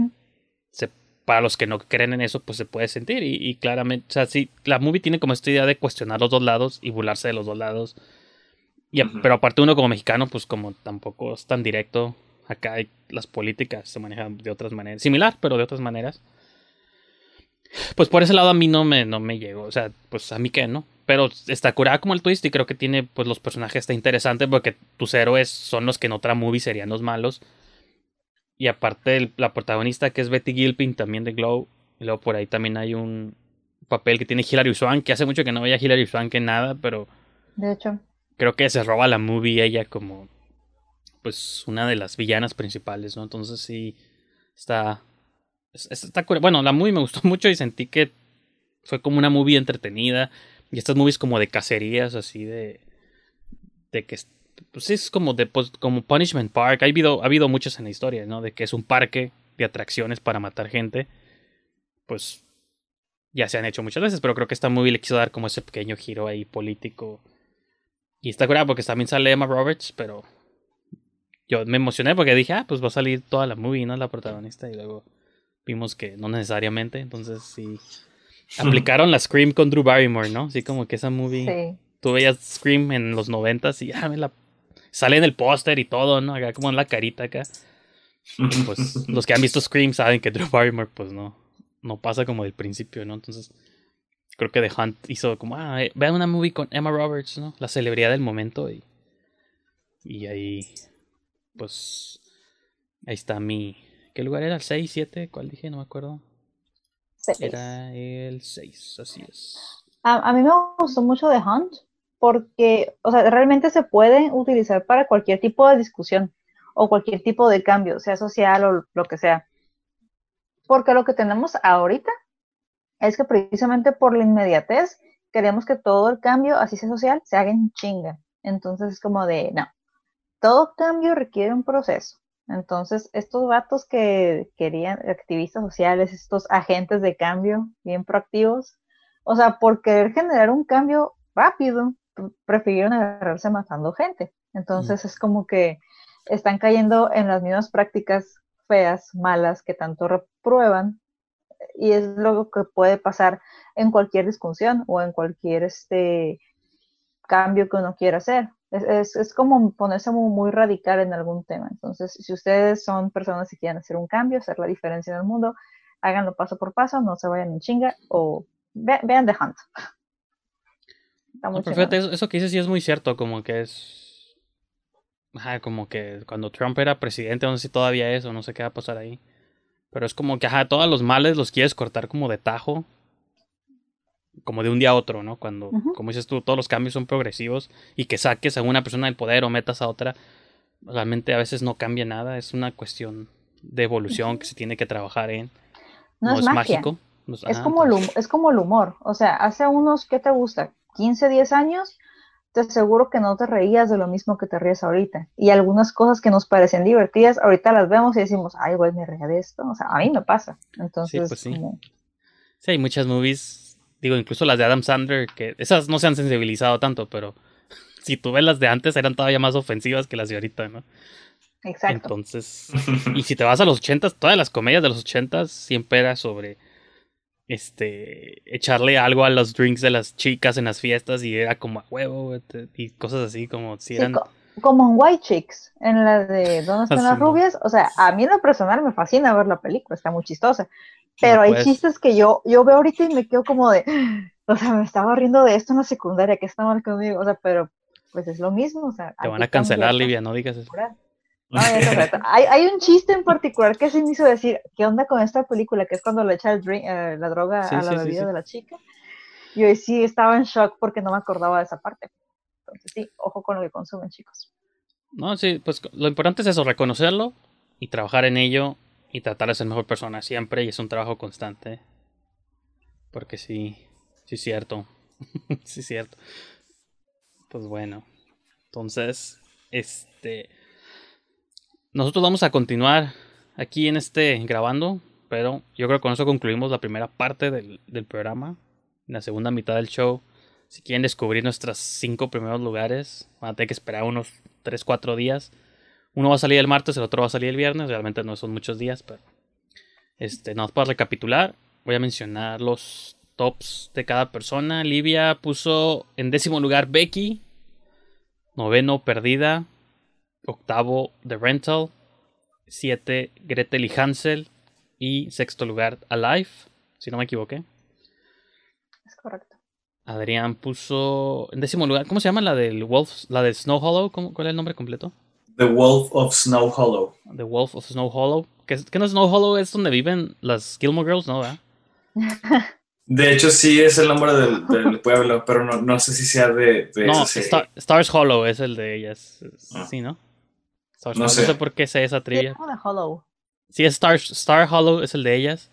[SPEAKER 1] se, para los que no creen en eso, pues se puede sentir. Y, y claramente, o sea, sí, la movie tiene como esta idea de cuestionar los dos lados y burlarse de los dos lados. Y, a-
[SPEAKER 3] Ujú.
[SPEAKER 1] Pero aparte uno como mexicano, pues como tampoco es tan directo, acá hay, las políticas se manejan de otras maneras. Similar, pero de otras maneras. Pues por ese lado a mí no me, no me llegó. O sea, pues a mí que no. Pero está curada como el twist y creo que tiene, pues los personajes está interesante porque tus héroes son los que en otra movie serían los malos. Y aparte el- la protagonista que es Betty Gilpin también de Glow. Y luego por ahí también hay un papel que tiene Hilary Swank, que hace mucho que no veía Hilary Swank en nada, pero
[SPEAKER 2] De hecho.
[SPEAKER 1] creo que se roba la movie ella como pues una de las villanas principales, ¿no? Entonces sí está es- es- está bueno, la movie me gustó mucho y sentí que fue como una movie entretenida y estas movies como de cacerías así de de que pues es como de pues, como Punishment Park, ha habido ha habido muchas en la historia, ¿no? De que es un parque de atracciones para matar gente. Pues ya se han hecho muchas veces, pero creo que esta movie le quiso dar como ese pequeño giro ahí político. Y está curada porque también sale Emma Roberts, pero yo me emocioné porque dije, ah, pues va a salir toda la movie, ¿no? La protagonista. Y luego vimos que no necesariamente. Entonces sí. Aplicaron la Scream con Drew Barrymore, ¿no? Así como que esa movie.
[SPEAKER 2] Sí.
[SPEAKER 1] Tú veías Scream en los noventas y ah, me la. Sale en el póster y todo, ¿no? Acá como en la carita acá. Y pues los que han visto Scream saben que Drew Barrymore, pues no. No pasa como del principio, ¿no? Entonces. Creo que The Hunt hizo como, ah, eh, vean una movie con Emma Roberts, ¿no? La celebridad del momento y. Y ahí. Pues. Ahí está mi. ¿Qué lugar era? ¿El 6, 7? ¿Cuál dije? No me acuerdo.
[SPEAKER 2] Seis.
[SPEAKER 1] Era el 6, así es.
[SPEAKER 2] A, a mí me gustó mucho The Hunt porque, o sea, realmente se puede utilizar para cualquier tipo de discusión o cualquier tipo de cambio, sea social o lo que sea. Porque lo que tenemos ahorita es que precisamente por la inmediatez queremos que todo el cambio, así sea social, se haga en chinga. Entonces es como de, no, todo cambio requiere un proceso. Entonces, estos vatos que querían, activistas sociales, estos agentes de cambio bien proactivos, o sea, por querer generar un cambio rápido, prefirieron agarrarse matando gente. Entonces es como que están cayendo en las mismas prácticas feas, malas, que tanto reprueban. Y es lo que puede pasar en cualquier discusión o en cualquier este cambio que uno quiera hacer. Es, es, es como ponerse muy, muy radical en algún tema. Entonces, si ustedes son personas que quieren hacer un cambio, hacer la diferencia en el mundo, háganlo paso por paso, no se vayan en chinga o ve- vean The Hunt. Está muy
[SPEAKER 1] No, pero
[SPEAKER 2] chingón.
[SPEAKER 1] fíjate, eso, eso que dices sí es muy cierto, como que es... Ajá, como que cuando Trump era presidente, no sé si todavía es o no sé qué va a pasar ahí. Pero es como que, ajá, todos los males los quieres cortar como de tajo. Como de un día a otro, ¿no? Cuando, como dices tú, todos los cambios son progresivos y que saques a una persona del poder o metas a otra, realmente a veces no cambia nada. Es una cuestión de evolución que se tiene que trabajar en.
[SPEAKER 2] No, es,
[SPEAKER 1] mágico.
[SPEAKER 2] Es,
[SPEAKER 1] ajá,
[SPEAKER 2] como el, es como el humor. O sea, hace unos, ¿qué te gusta? 15, 10 años, te aseguro que no te reías de lo mismo que te ríes ahorita. Y algunas cosas que nos parecen divertidas, ahorita las vemos y decimos, ay, güey, me reía de esto. O sea, a mí me pasa. Entonces,
[SPEAKER 1] pues sí.
[SPEAKER 2] como-
[SPEAKER 1] Sí, hay muchas movies, digo, incluso las de Adam Sandler, que esas no se han sensibilizado tanto, pero si tú ves las de antes, eran todavía más ofensivas que las de ahorita, ¿no?
[SPEAKER 2] Exacto.
[SPEAKER 1] Entonces, y si te vas a los ochentas, todas las comedias de los ochentas siempre era sobre este echarle algo a los drinks de las chicas en las fiestas y era como a huevo y cosas así como si eran
[SPEAKER 2] co- como en White Chicks, en la de ¿Dónde están
[SPEAKER 1] Así,
[SPEAKER 2] las
[SPEAKER 1] ¿no?
[SPEAKER 2] rubias? O sea, a mí en lo personal me fascina ver la película, está muy chistosa. Pero hay
[SPEAKER 1] pues.
[SPEAKER 2] chistes que yo, yo veo ahorita y me quedo como de, o sea, me estaba riendo de esto en la secundaria, que está mal conmigo, o sea, pero pues es lo mismo, o sea.
[SPEAKER 1] te van a cancelar, Livia, no digas eso.
[SPEAKER 2] No, se hay, hay un chiste en particular que sí me hizo decir, ¿qué onda con esta película? Que es cuando le echa el drink, eh, la droga
[SPEAKER 1] Sí,
[SPEAKER 2] a la
[SPEAKER 1] sí,
[SPEAKER 2] bebida
[SPEAKER 1] sí.
[SPEAKER 2] de la chica. Y hoy sí estaba en shock porque no me acordaba de esa parte. Entonces sí, ojo con lo que consumen, chicos.
[SPEAKER 1] No, sí, pues lo importante es eso, reconocerlo y trabajar en ello y tratar de ser mejor persona siempre y es un trabajo constante. Porque sí, sí es cierto. sí es cierto. Pues bueno. Entonces, este nosotros vamos a continuar aquí en este grabando, pero yo creo que con eso concluimos la primera parte del, programa. En la segunda mitad del show, si quieren descubrir nuestros cinco primeros lugares, van a tener que esperar unos 3, 4 días. Uno va a salir el martes, el otro va a salir el viernes. Realmente no son muchos días, pero. Este, nada más para recapitular, voy a mencionar los tops de cada persona. Livia puso en décimo lugar Becky. Noveno, Perdida. Octavo, The Rental. Siete, Gretel y Hansel. Y sexto lugar, Alive. Si no me equivoqué.
[SPEAKER 2] Es correcto.
[SPEAKER 1] Adrián puso en décimo lugar. ¿Cómo se llama la del Wolf? La de Snow Hollow. ¿Cómo- ¿Cuál es el nombre completo?
[SPEAKER 3] The Wolf of Snow Hollow.
[SPEAKER 1] The Wolf of Snow Hollow. ¿Que, es- que no es Snow Hollow? Es donde viven las Gilmore Girls, ¿no? ¿verdad?
[SPEAKER 3] De hecho, sí es el nombre del, del pueblo, pero no, no sé si sea de, de
[SPEAKER 1] No,
[SPEAKER 3] esa serie.
[SPEAKER 1] Star- Stars Hollow es el de ellas.
[SPEAKER 3] Ah.
[SPEAKER 1] Sí, ¿no?
[SPEAKER 3] No sé.
[SPEAKER 1] no sé por qué sé esa trivia.
[SPEAKER 2] Hollow.
[SPEAKER 1] Sí, es Star, Star Hollow es el de ellas.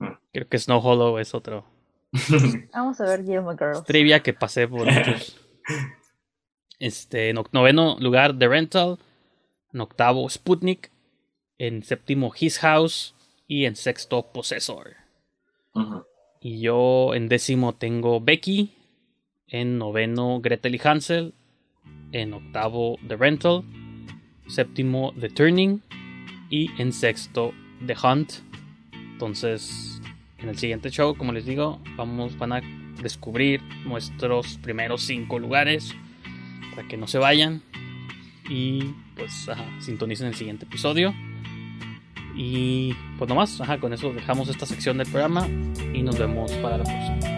[SPEAKER 3] Ah.
[SPEAKER 1] Creo que Snow Hollow es otro.
[SPEAKER 2] Vamos a ver Gilmore Girls.
[SPEAKER 1] Trivia que pasé por muchos. Este, en oc- noveno lugar, The Rental. En octavo, Sputnik. En séptimo, His House. Y en sexto, Possessor. Y yo en décimo tengo Becky. En noveno, Gretel y Hansel. En octavo, The Rental. Séptimo, The Turning. Y en sexto, The Hunt. Entonces, en el siguiente show, como les digo, vamos, van a descubrir nuestros primeros cinco lugares. Para que no se vayan. Y pues, sintonicen el siguiente episodio. Y pues nomás, ajá, con eso dejamos esta sección del programa y nos vemos para la próxima.